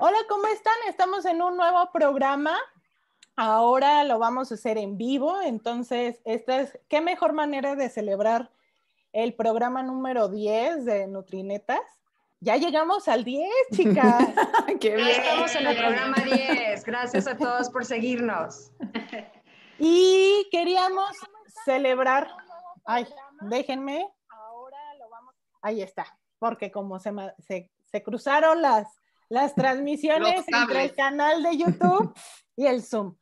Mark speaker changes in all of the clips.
Speaker 1: Hola, ¿cómo están? Estamos en un nuevo programa. Ahora lo vamos a hacer en vivo, entonces, esta es, ¿qué mejor manera de celebrar el programa número 10 de Nutrinetas? Ya llegamos al 10, chicas.
Speaker 2: Qué bien.
Speaker 3: Estamos en el programa 10. Gracias a todos por seguirnos.
Speaker 1: Y queríamos celebrar. Ay, déjenme. Ahora lo vamos. Ahí está, porque como se, se, se cruzaron las, las transmisiones entre el canal de YouTube y el Zoom.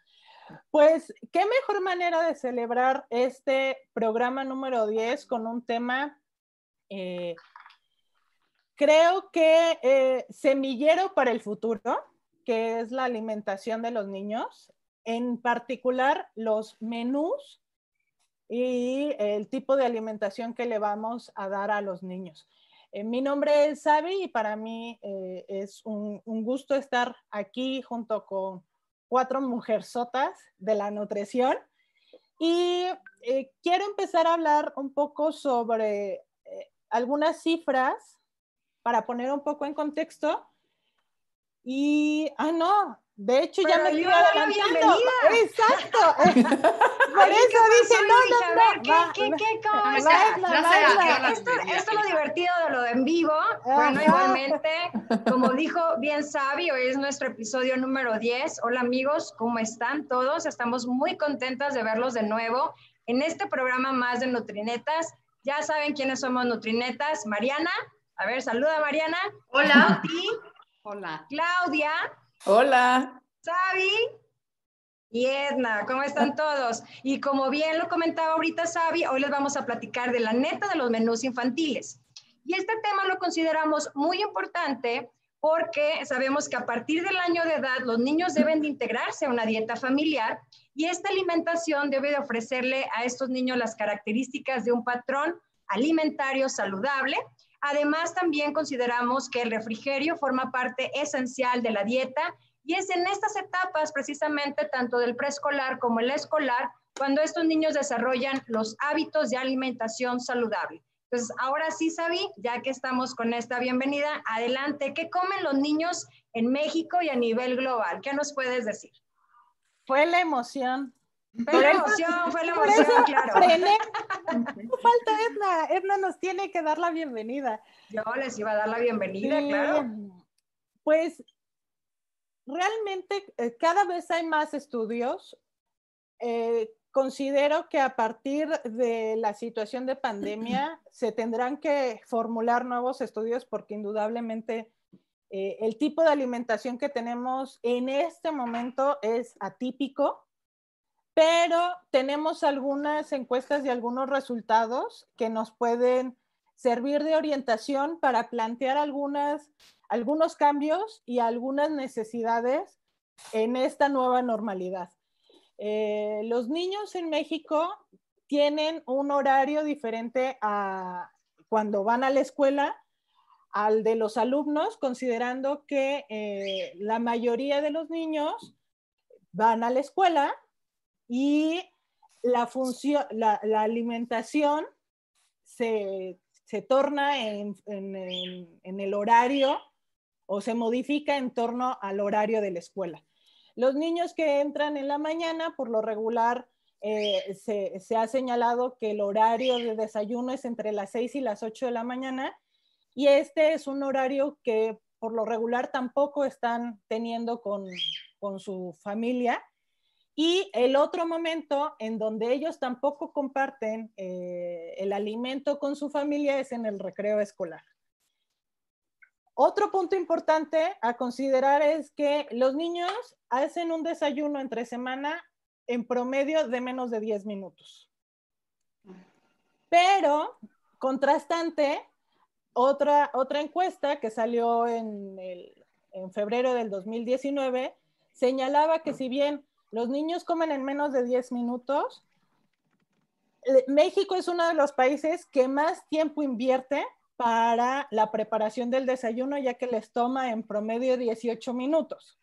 Speaker 1: Pues, ¿qué mejor manera de celebrar este programa número 10 con un tema eh, creo que eh, semillero para el futuro, que es la alimentación de los niños, en particular los menús y el tipo de alimentación que le vamos a dar a los niños. Eh, mi nombre es Sabi y para mí eh, es un, gusto estar aquí junto con cuatro mujerzotas de la nutrición. Y quiero empezar a hablar un poco sobre algunas cifras para poner un poco en contexto. Y, ah, no, de hecho ya me estoy adelantando. Exacto. Por eso dice, no, no, no.
Speaker 3: ¿Qué, qué, qué, cómo esto, esto es lo divertido de lo de en vivo. Bueno, igualmente, como dijo bien Sabi, hoy es nuestro episodio número 10. Hola amigos, ¿cómo están todos? Estamos muy contentas de verlos de nuevo en este programa más de Nutrinetas. Ya saben quiénes somos Nutrinetas. Mariana. A ver, saluda Mariana.
Speaker 4: Hola.
Speaker 3: Hola. Claudia.
Speaker 2: Hola.
Speaker 3: Sabi. Y Edna, ¿cómo están todos? Y como bien lo comentaba ahorita Sabi, hoy les vamos a platicar de la neta de los menús infantiles. Y este tema lo consideramos muy importante porque sabemos que a partir del año de edad los niños deben de integrarse a una dieta familiar y esta alimentación debe de ofrecerle a estos niños las características de un patrón alimentario saludable Además, también consideramos que el refrigerio forma parte esencial de la dieta y es en estas etapas precisamente tanto del preescolar como el escolar cuando estos niños desarrollan los hábitos de alimentación saludable. Entonces, ahora sí, Sabi, ya que estamos con esta bienvenida, adelante, ¿qué comen los niños en México y a nivel global? ¿Qué nos puedes decir?
Speaker 1: Fue la emoción
Speaker 3: la emoción, fue la emoción, claro.
Speaker 1: falta Edna, Edna nos tiene que dar la bienvenida.
Speaker 3: Yo les iba a dar la bienvenida, claro.
Speaker 1: Pues realmente eh, cada vez hay más estudios. Eh, considero que a partir de la situación de pandemia se tendrán que formular nuevos estudios porque indudablemente eh, el tipo de alimentación que tenemos en este momento es atípico pero tenemos algunas encuestas y algunos resultados que nos pueden servir de orientación para plantear algunas, algunos cambios y algunas necesidades en esta nueva normalidad. Eh, los niños en México tienen un horario diferente a cuando van a la escuela al de los alumnos, considerando que eh, la mayoría de los niños van a la escuela y la la, alimentación se, torna en, el horario o se modifica en torno al horario de la escuela. Los niños que entran en la mañana, por lo regular, eh, se, se, ha señalado que el horario de desayuno es entre las 6 y las 8 de la mañana y este es un horario que por lo regular tampoco están teniendo con, con su familia y el otro momento en donde ellos tampoco comparten eh, el alimento con su familia es en el recreo escolar. Otro punto importante a considerar es que los niños hacen un desayuno entre semana en promedio de menos de 10 minutos. Pero, contrastante, otra, otra encuesta que salió en, en febrero del 2019 señalaba que si bien los niños comen en menos de 10 minutos. México es uno de los países que más tiempo invierte para la preparación del desayuno, ya que les toma en promedio 18 minutos.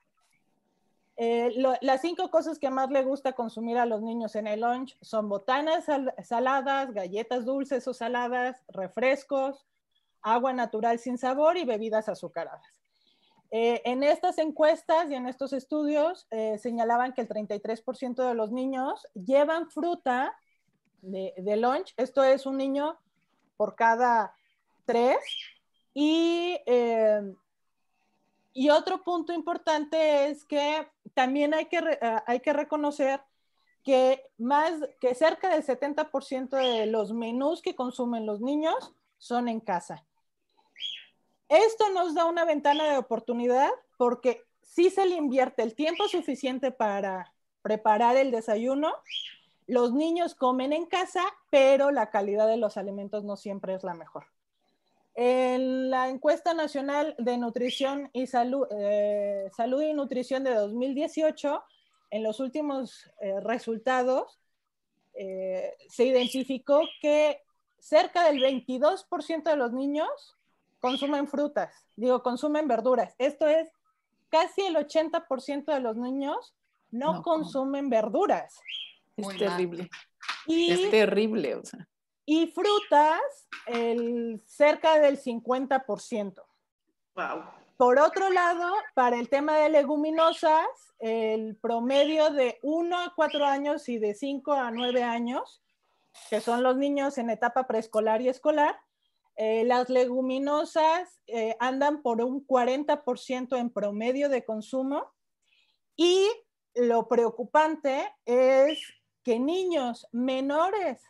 Speaker 1: Eh, las cinco cosas que más le gusta consumir a los niños en el lunch son botanas saladas, galletas dulces o saladas, refrescos, agua natural sin sabor y bebidas azucaradas. Eh, en estas encuestas y en estos estudios eh, señalaban que el 33% de los niños llevan fruta de, lunch. Esto es un niño por cada tres. Y, eh, y otro punto importante es que también hay que, hay que reconocer que más que cerca del 70% de los menús que consumen los niños son en casa. Esto nos da una ventana de oportunidad porque si se le invierte el tiempo suficiente para preparar el desayuno, los niños comen en casa, pero la calidad de los alimentos no siempre es la mejor. En la encuesta nacional de nutrición y salud, eh, y nutrición de 2018, en los últimos eh, resultados, eh, se identificó que cerca del 22% de los niños consumen frutas, digo, consumen verduras. Esto es, casi el 80% de los niños no, consumen verduras.
Speaker 2: Es terrible. Y, es terrible, o sea.
Speaker 1: Y frutas, el, cerca del 50%.
Speaker 2: Wow.
Speaker 1: Por otro lado, para el tema de leguminosas, el promedio de 1 a 4 años y de 5 a 9 años, que son los niños en etapa preescolar y escolar, eh, las leguminosas eh, andan por un 40% en promedio de consumo y lo preocupante es que niños menores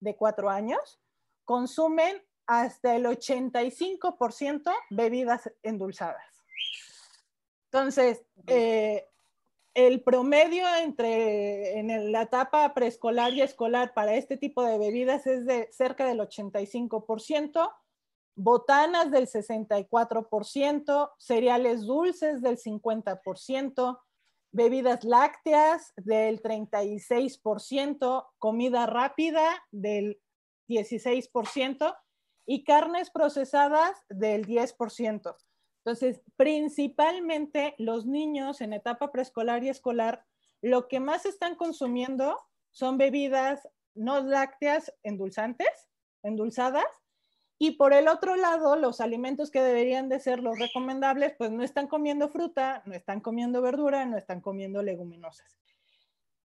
Speaker 1: de 4 años consumen hasta el 85% bebidas endulzadas. Entonces, eh, el promedio entre en la etapa preescolar y escolar para este tipo de bebidas es de cerca del 85%, botanas del 64%, cereales dulces del 50%, bebidas lácteas del 36%, comida rápida del 16%, y carnes procesadas del 10%. Entonces, principalmente los niños en etapa preescolar y escolar, lo que más están consumiendo son bebidas no lácteas endulzantes, endulzadas, y por el otro lado, los alimentos que deberían de ser los recomendables, pues no están comiendo fruta, no están comiendo verdura, no están comiendo leguminosas.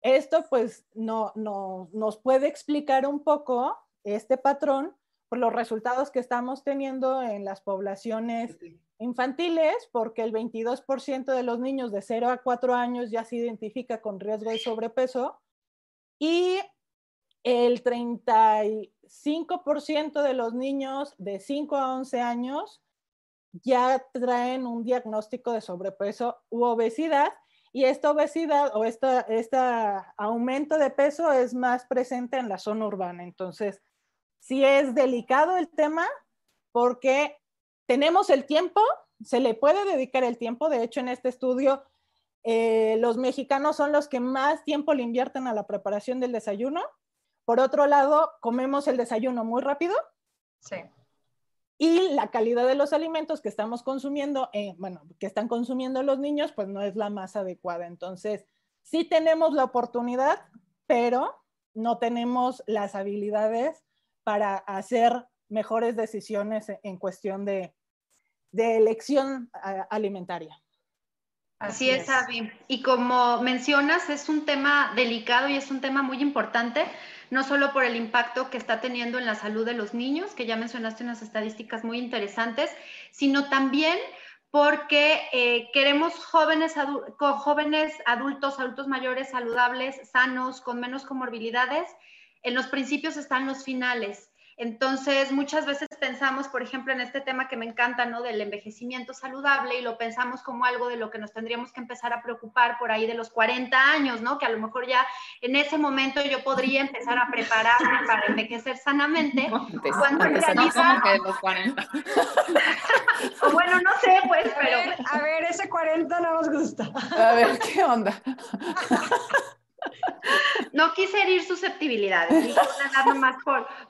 Speaker 1: Esto pues no, no nos puede explicar un poco este patrón por los resultados que estamos teniendo en las poblaciones infantiles, porque el 22% de los niños de 0 a 4 años ya se identifica con riesgo de sobrepeso y el 35% de los niños de 5 a 11 años ya traen un diagnóstico de sobrepeso u obesidad y esta obesidad o este aumento de peso es más presente en la zona urbana. Entonces, sí es delicado el tema porque tenemos el tiempo, se le puede dedicar el tiempo. De hecho, en este estudio, eh, los mexicanos son los que más tiempo le invierten a la preparación del desayuno. Por otro lado, comemos el desayuno muy rápido.
Speaker 3: Sí.
Speaker 1: Y la calidad de los alimentos que estamos consumiendo, eh, bueno, que están consumiendo los niños, pues no es la más adecuada. Entonces, sí tenemos la oportunidad, pero no tenemos las habilidades para hacer mejores decisiones en cuestión de, elección alimentaria.
Speaker 4: Así, es, Avi. Y como mencionas, es un tema delicado y es un tema muy importante, no solo por el impacto que está teniendo en la salud de los niños, que ya mencionaste unas estadísticas muy interesantes, sino también porque eh, queremos jóvenes, jóvenes adultos, adultos mayores saludables, sanos, con menos comorbilidades en los principios están los finales. Entonces, muchas veces pensamos, por ejemplo, en este tema que me encanta, ¿no? Del envejecimiento saludable y lo pensamos como algo de lo que nos tendríamos que empezar a preocupar por ahí de los 40 años, ¿no? Que a lo mejor ya en ese momento yo podría empezar a prepararme para envejecer sanamente.
Speaker 2: cuando en realidad... No, de los 40.
Speaker 4: o bueno, no sé, pues, pero...
Speaker 3: A ver, ese 40 no nos gusta.
Speaker 2: A ver, ¿qué onda?
Speaker 4: No quise herir susceptibilidades, nada más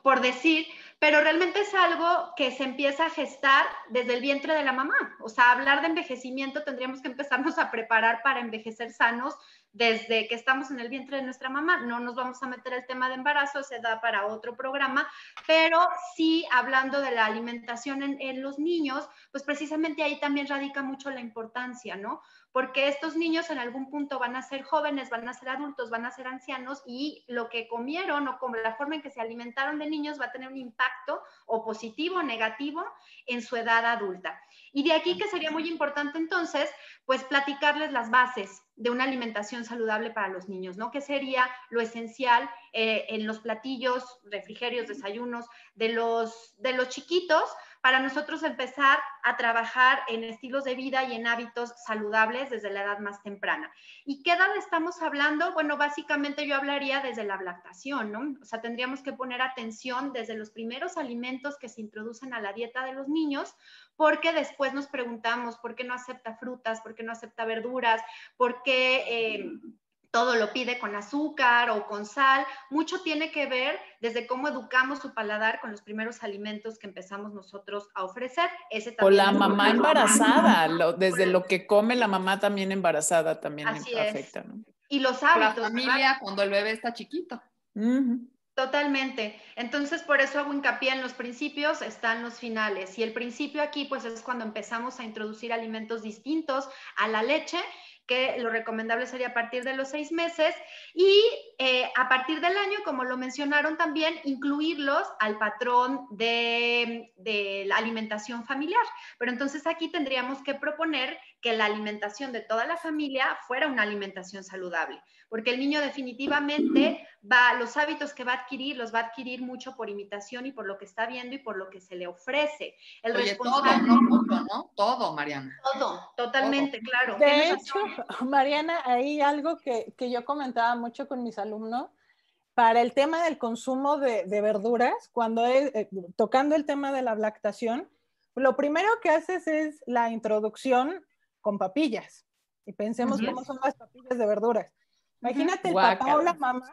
Speaker 4: por, decir, pero realmente es algo que se empieza a gestar desde el vientre de la mamá. O sea, hablar de envejecimiento tendríamos que empezarnos a preparar para envejecer sanos desde que estamos en el vientre de nuestra mamá. No nos vamos a meter el tema de embarazo, se da para otro programa, pero sí hablando de la alimentación en, en los niños, pues precisamente ahí también radica mucho la importancia, ¿no? Porque estos niños en algún punto van a ser jóvenes, van a ser adultos, van a ser ancianos y lo que comieron o como la forma en que se alimentaron de niños va a tener un impacto o positivo o negativo en su edad adulta. Y de aquí que sería muy importante entonces, pues platicarles las bases de una alimentación saludable para los niños, ¿no? ¿Qué sería lo esencial eh, en los platillos, refrigerios, desayunos de los, de los chiquitos? Para nosotros empezar a trabajar en estilos de vida y en hábitos saludables desde la edad más temprana. ¿Y qué edad estamos hablando? Bueno, básicamente yo hablaría desde la lactación, ¿no? O sea, tendríamos que poner atención desde los primeros alimentos que se introducen a la dieta de los niños, porque después nos preguntamos por qué no acepta frutas, por qué no acepta verduras, por qué... Eh, todo lo pide con azúcar o con sal. Mucho tiene que ver desde cómo educamos su paladar con los primeros alimentos que empezamos nosotros a ofrecer.
Speaker 2: Ese o la mamá embarazada, desde lo que come la mamá también embarazada también afecta.
Speaker 4: Y los hábitos.
Speaker 5: La familia cuando el bebé está chiquito.
Speaker 4: Totalmente. Entonces, por eso hago hincapié en los principios, están los finales. Y el principio aquí, pues es cuando empezamos a introducir alimentos distintos a la leche que lo recomendable sería a partir de los seis meses y eh, a partir del año, como lo mencionaron también, incluirlos al patrón de, de, la alimentación familiar. Pero entonces aquí tendríamos que proponer que la alimentación de toda la familia fuera una alimentación saludable, porque el niño definitivamente va, los hábitos que va a adquirir, los va a adquirir mucho por imitación y por lo que está viendo y por lo que se le ofrece.
Speaker 5: El Oye, todo, no ¿no? Todo, Mariana.
Speaker 4: Todo, totalmente, claro.
Speaker 1: De hecho, Mariana, hay algo que, que, yo comentaba mucho con mis alumnos para el tema del consumo de, de verduras, cuando es, eh, tocando el tema de la lactación, lo primero que haces es la introducción con papillas. Y pensemos cómo son las papillas de verduras. Imagínate el papá o la mamá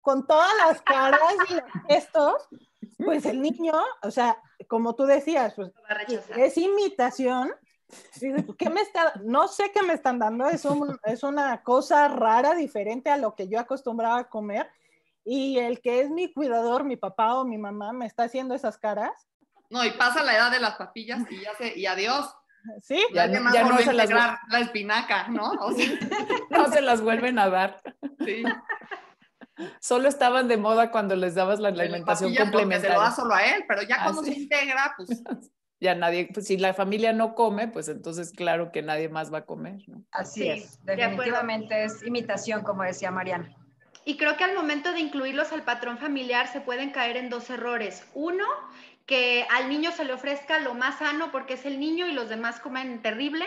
Speaker 1: con todas las caras y los gestos, pues el niño, o sea, como tú decías, pues, es imitación. ¿Qué me está, no sé qué me están dando, es, es una cosa rara, diferente a lo que yo acostumbraba a comer. Y el que es mi cuidador, mi papá o mi mamá, me está haciendo esas caras.
Speaker 5: No, y pasa la edad de las papillas y ya se, y adiós.
Speaker 1: Sí,
Speaker 5: ya, no se las la espinaca, ¿no?
Speaker 2: no se las vuelven a dar. Sí. Solo estaban de moda cuando les dabas la alimentación complementaria.
Speaker 5: Se lo da solo a él, pero ya ah, cuando se integra, pues
Speaker 2: ya nadie, pues si la familia no come, pues entonces claro que nadie más va a comer, ¿no?
Speaker 3: Así es, definitivamente es imitación, como decía Mariana.
Speaker 4: Y creo que al momento de incluirlos al patrón familiar se pueden caer en dos errores. Uno, que al niño se le ofrezca lo más sano porque es el niño y los demás comen terrible.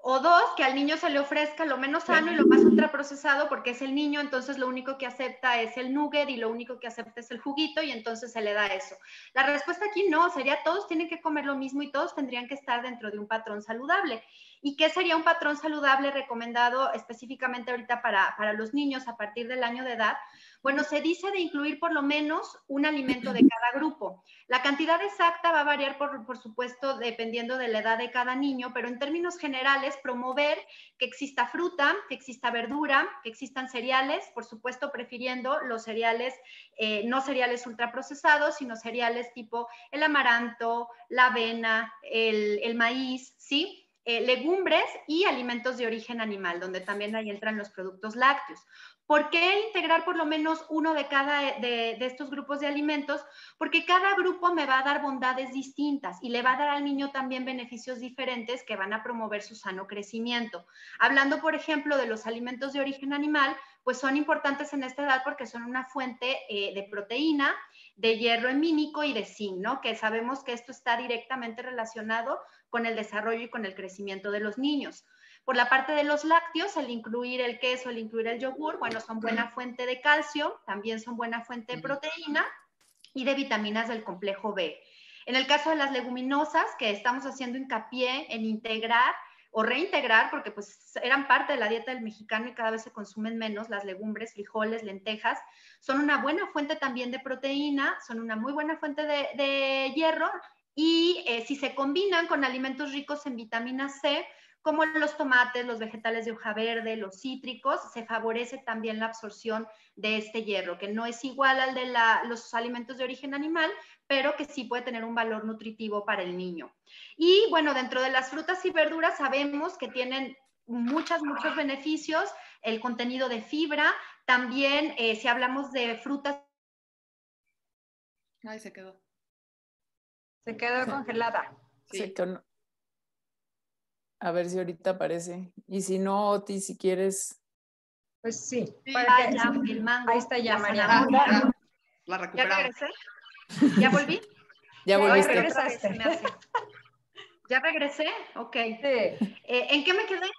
Speaker 4: O dos, que al niño se le ofrezca lo menos sano y lo más ultraprocesado porque es el niño, entonces lo único que acepta es el nugget y lo único que acepta es el juguito y entonces se le da eso. La respuesta aquí no, sería todos tienen que comer lo mismo y todos tendrían que estar dentro de un patrón saludable. ¿Y qué sería un patrón saludable recomendado específicamente ahorita para, para los niños a partir del año de edad? Bueno, se dice de incluir por lo menos un alimento de cada grupo. La cantidad exacta va a variar, por, por, supuesto, dependiendo de la edad de cada niño, pero en términos generales, promover que exista fruta, que exista verdura, que existan cereales, por supuesto, prefiriendo los cereales, eh, no cereales ultraprocesados, sino cereales tipo el amaranto, la avena, el, el maíz, ¿sí? Eh, legumbres y alimentos de origen animal, donde también ahí entran los productos lácteos. ¿Por qué integrar por lo menos uno de cada de, estos grupos de alimentos? Porque cada grupo me va a dar bondades distintas y le va a dar al niño también beneficios diferentes que van a promover su sano crecimiento. Hablando, por ejemplo, de los alimentos de origen animal, pues son importantes en esta edad porque son una fuente eh, de proteína, de hierro hemínico y de zinc, ¿no? Que sabemos que esto está directamente relacionado con el desarrollo y con el crecimiento de los niños. Por la parte de los lácteos, el incluir el queso, el incluir el yogur, bueno, son buena fuente de calcio, también son buena fuente de proteína y de vitaminas del complejo B. En el caso de las leguminosas, que estamos haciendo hincapié en integrar o reintegrar, porque pues eran parte de la dieta del mexicano y cada vez se consumen menos, las legumbres, frijoles, lentejas, son una buena fuente también de proteína, son una muy buena fuente de, hierro y eh, si se combinan con alimentos ricos en vitamina C, como los tomates, los vegetales de hoja verde, los cítricos, se favorece también la absorción de este hierro, que no es igual al de los alimentos de origen animal, pero que sí puede tener un valor nutritivo para el niño. Y bueno, dentro de las frutas y verduras sabemos que tienen muchos, muchos beneficios, el contenido de fibra, también eh, si hablamos de frutas.
Speaker 5: Ay, se quedó.
Speaker 3: Se quedó congelada.
Speaker 2: Sí. A ver si ahorita aparece. Y si no, Oti, si quieres.
Speaker 3: Pues sí.
Speaker 4: Ahí
Speaker 3: está ya,
Speaker 5: María. La recuperamos.
Speaker 4: ¿Ya regresé? ¿Ya volví?
Speaker 2: Ya volviste.
Speaker 4: regresaste. ¿Ya regresé? Ok. Eh, ¿En qué me quedé?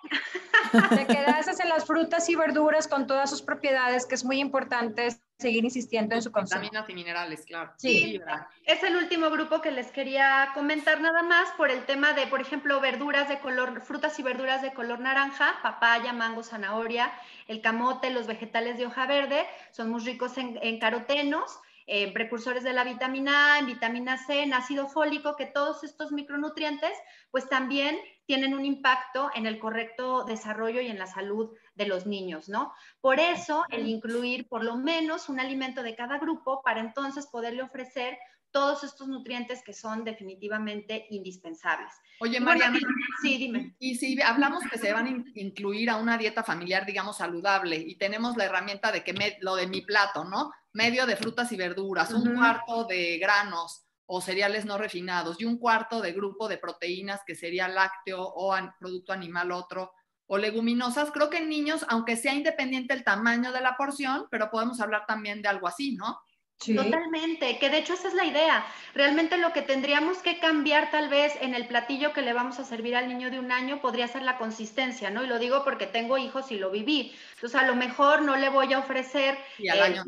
Speaker 3: Te quedaste en las frutas y verduras con todas sus propiedades, que es muy importante seguir insistiendo en su consumo.
Speaker 5: Vitaminas y minerales, claro.
Speaker 4: Sí, es el último grupo que les quería comentar nada más por el tema de, por ejemplo, verduras de color, frutas y verduras de color naranja, papaya, mango, zanahoria, el camote, los vegetales de hoja verde, son muy ricos en, en carotenos eh, precursores de la vitamina A, en vitamina C, en ácido fólico, que todos estos micronutrientes pues también tienen un impacto en el correcto desarrollo y en la salud de los niños, ¿no? Por eso el incluir por lo menos un alimento de cada grupo para entonces poderle ofrecer todos estos nutrientes que son definitivamente indispensables.
Speaker 5: Oye, Mariana,
Speaker 4: sí, dime.
Speaker 5: Y si hablamos que se van a incluir a una dieta familiar, digamos, saludable, y tenemos la herramienta de que lo de mi plato, ¿no? Medio de frutas y verduras, un cuarto de granos o cereales no refinados y un cuarto de grupo de proteínas que sería lácteo o producto animal otro o leguminosas. Creo que en niños, aunque sea independiente el tamaño de la porción, pero podemos hablar también de algo así, ¿no?
Speaker 4: Totalmente, que de hecho esa es la idea. Realmente lo que tendríamos que cambiar tal vez en el platillo que le vamos a servir al niño de un año podría ser la consistencia, ¿no? Y lo digo porque tengo hijos y lo viví. Entonces a lo mejor no le voy a ofrecer...
Speaker 5: Y al año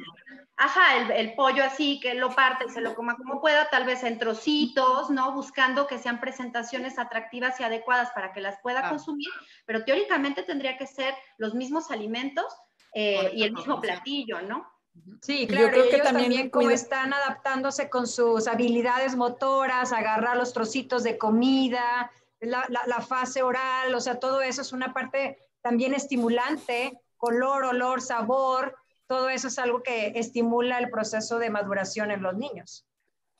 Speaker 4: Ajá, el, pollo así, que lo parte y se lo coma como pueda, tal vez en trocitos, ¿no? Buscando que sean presentaciones atractivas y adecuadas para que las pueda consumir, pero teóricamente tendría que ser los mismos alimentos eh, y el mismo platillo, ¿no?
Speaker 3: Sí, claro, Yo creo que también, como están adaptándose con sus habilidades motoras, agarrar los trocitos de comida, la, fase oral, o sea, todo eso es una parte también estimulante, color, olor, sabor, todo eso es algo que estimula el proceso de maduración en los niños.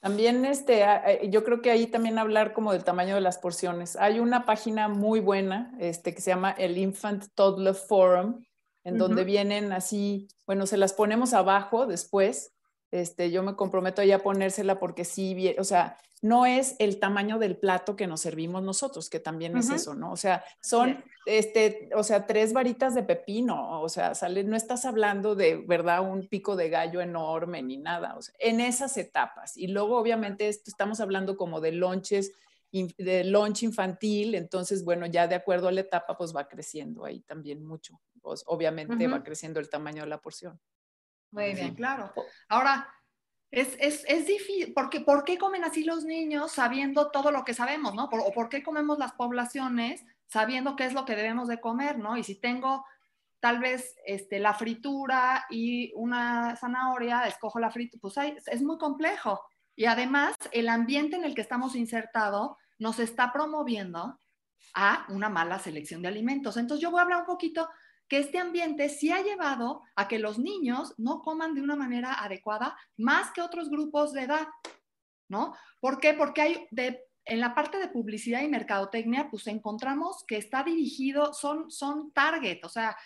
Speaker 2: También este, yo creo que ahí también hablar como del tamaño de las porciones. Hay una página muy buena este, que se llama el Infant Toddler Forum, en donde vienen así, bueno, se las ponemos abajo después. Este, yo me comprometo ya a ponérsela porque sí, o sea, no es el tamaño del plato que nos servimos nosotros, que también es eso, ¿no? O sea, son, este, o sea, tres varitas de pepino, o sea, sale, no estás hablando de, ¿verdad? Un pico de gallo enorme ni nada, o sea, en esas etapas. Y luego, obviamente, estamos hablando como de lonches, de lunch infantil, entonces, bueno, ya de acuerdo a la etapa, pues va creciendo ahí también mucho pues obviamente va creciendo el tamaño de la porción.
Speaker 5: Muy bien, claro. Ahora, es, es, es, difícil, porque ¿por qué comen así los niños sabiendo todo lo que sabemos, no? ¿O por qué comemos las poblaciones sabiendo qué es lo que debemos de comer, no? Y si tengo tal vez este, la fritura y una zanahoria, escojo la fritura, pues es muy complejo. Y además, el ambiente en el que estamos insertados nos está promoviendo a una mala selección de alimentos. Entonces, yo voy a hablar un poquito que este ambiente sí ha llevado a que los niños no coman de una manera adecuada más que otros grupos de edad, ¿no? ¿Por qué? Porque hay en la parte de publicidad y mercadotecnia, pues encontramos que está dirigido, son, son target, o sea,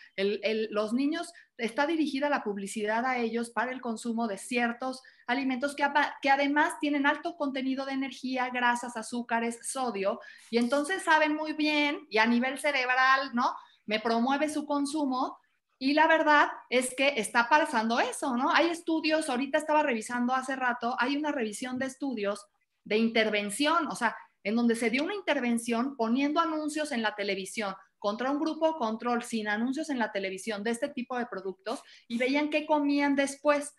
Speaker 5: los niños, está dirigida la publicidad a ellos para el consumo de ciertos alimentos que, que además tienen alto contenido de energía, grasas, azúcares, sodio, y entonces saben muy bien, y a nivel cerebral, ¿no? Me promueve su consumo y la verdad es que está pasando eso, ¿no? Hay estudios, ahorita estaba revisando hace rato, hay una revisión de estudios de intervención, o sea, en donde se dio una intervención poniendo anuncios en la televisión contra un grupo control sin anuncios en la televisión de este tipo de productos y veían qué comían después.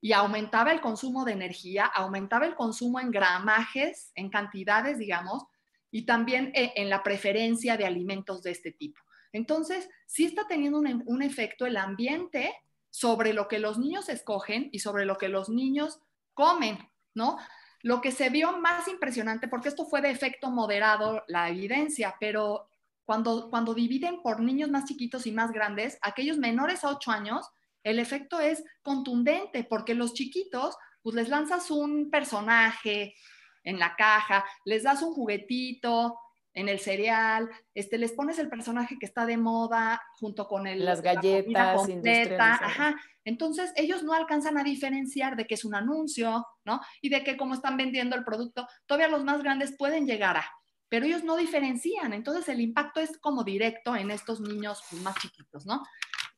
Speaker 5: Y aumentaba el consumo de energía, aumentaba el consumo en gramajes, en cantidades, digamos, y también eh, en la preferencia de alimentos de este tipo. Entonces, sí está teniendo un, efecto el ambiente sobre lo que los niños escogen y sobre lo que los niños comen, ¿no? Lo que se vio más impresionante, porque esto fue de efecto moderado la evidencia, pero cuando, cuando dividen por niños más chiquitos y más grandes, aquellos menores a 8 años, el efecto es contundente, porque los chiquitos, pues les lanzas un personaje en la caja, les das un juguetito, en el cereal, este, les pones el personaje que está de moda junto con el,
Speaker 2: las galletas,
Speaker 5: la ajá. Entonces ellos no alcanzan a diferenciar de que es un anuncio, ¿no? Y de que como están vendiendo el producto, todavía los más grandes pueden llegar a, pero ellos no diferencian. Entonces el impacto es como directo en estos niños más chiquitos, ¿no?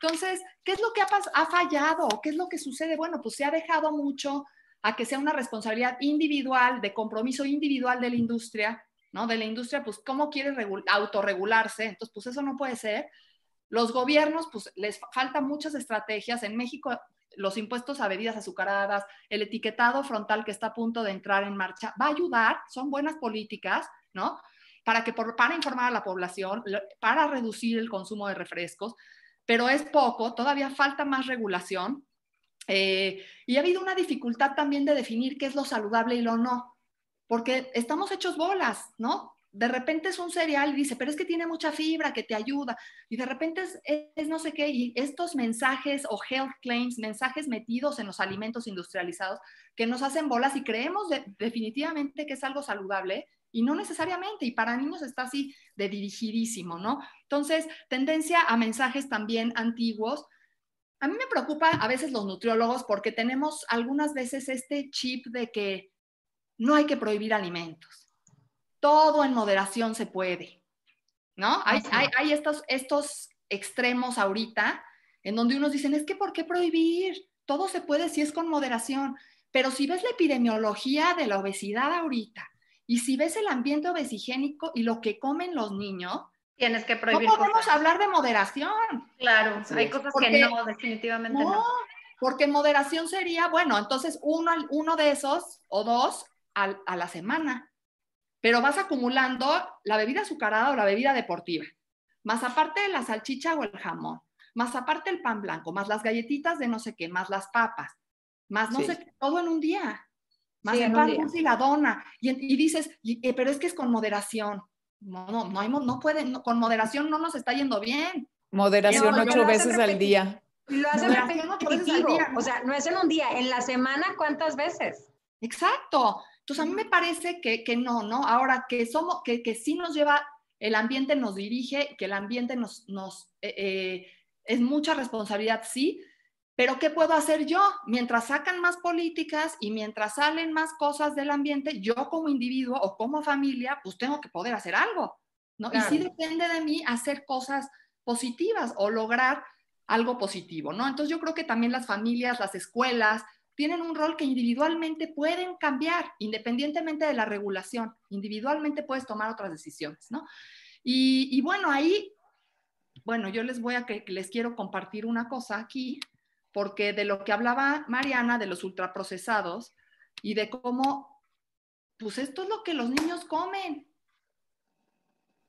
Speaker 5: Entonces, ¿qué es lo que ha, ha fallado? ¿Qué es lo que sucede? Bueno, pues se ha dejado mucho a que sea una responsabilidad individual, de compromiso individual de la industria, ¿no? De la industria, pues, ¿cómo quiere autorregularse? Entonces, pues eso no puede ser. Los gobiernos, pues, les faltan muchas estrategias. En México, los impuestos a bebidas azucaradas, el etiquetado frontal que está a punto de entrar en marcha, va a ayudar, son buenas políticas, ¿no? Para, que para informar a la población, para reducir el consumo de refrescos, pero es poco, todavía falta más regulación. Eh, y ha habido una dificultad también de definir qué es lo saludable y lo no porque estamos hechos bolas, ¿no? De repente es un cereal y dice, pero es que tiene mucha fibra que te ayuda. Y de repente es, no sé qué, y estos mensajes o health claims, mensajes metidos en los alimentos industrializados que nos hacen bolas y creemos definitivamente que es algo saludable y no necesariamente. Y para niños está así de dirigidísimo, ¿no? Entonces, tendencia a mensajes también antiguos. A mí me preocupa a veces los nutriólogos porque tenemos algunas veces este chip de que no hay que prohibir alimentos. Todo en moderación se puede, ¿no? Hay, hay, estos, estos extremos ahorita en donde unos dicen, es que ¿por qué prohibir? Todo se puede si es con moderación. Pero si ves la epidemiología de la obesidad ahorita y si ves el ambiente obesigénico y lo que comen los niños,
Speaker 4: tienes que prohibir.
Speaker 5: No podemos hablar de moderación.
Speaker 4: Claro, hay cosas que no, definitivamente no, no.
Speaker 5: Porque moderación sería, bueno, entonces uno, uno de esos o dos a, la semana, pero vas acumulando la bebida azucarada o la bebida deportiva, más aparte de la salchicha o el jamón, más aparte el pan blanco, más las galletitas de no sé qué, más las papas, más no sé qué, todo en un día, más el pan dulce y la dona, y, dices, eh, pero es que es con moderación. No, no, no, hay, no puede, con moderación no nos está yendo bien.
Speaker 2: Moderación ocho veces al día.
Speaker 3: Lo hacen repetitivo, o sea, no es en un día, en la semana, ¿cuántas veces?
Speaker 5: Exacto. Entonces, a mí me parece que, no, ¿no? Ahora que somos, que, que sí nos lleva, el ambiente nos dirige, que el ambiente nos, nos eh, eh, es mucha responsabilidad, sí, pero ¿qué puedo hacer yo? Mientras sacan más políticas y mientras salen más cosas del ambiente, yo como individuo o como familia, pues tengo que poder hacer algo, ¿no? Y sí depende de mí hacer cosas positivas o lograr algo positivo, ¿no? Entonces yo creo que también las familias, las escuelas, tienen un rol que individualmente pueden cambiar, independientemente de la regulación. Individualmente puedes tomar otras decisiones, ¿no? Y, bueno, ahí, bueno, yo les voy a que les quiero compartir una cosa aquí, porque de lo que hablaba Mariana, de los ultraprocesados y de cómo, pues esto es lo que los niños comen.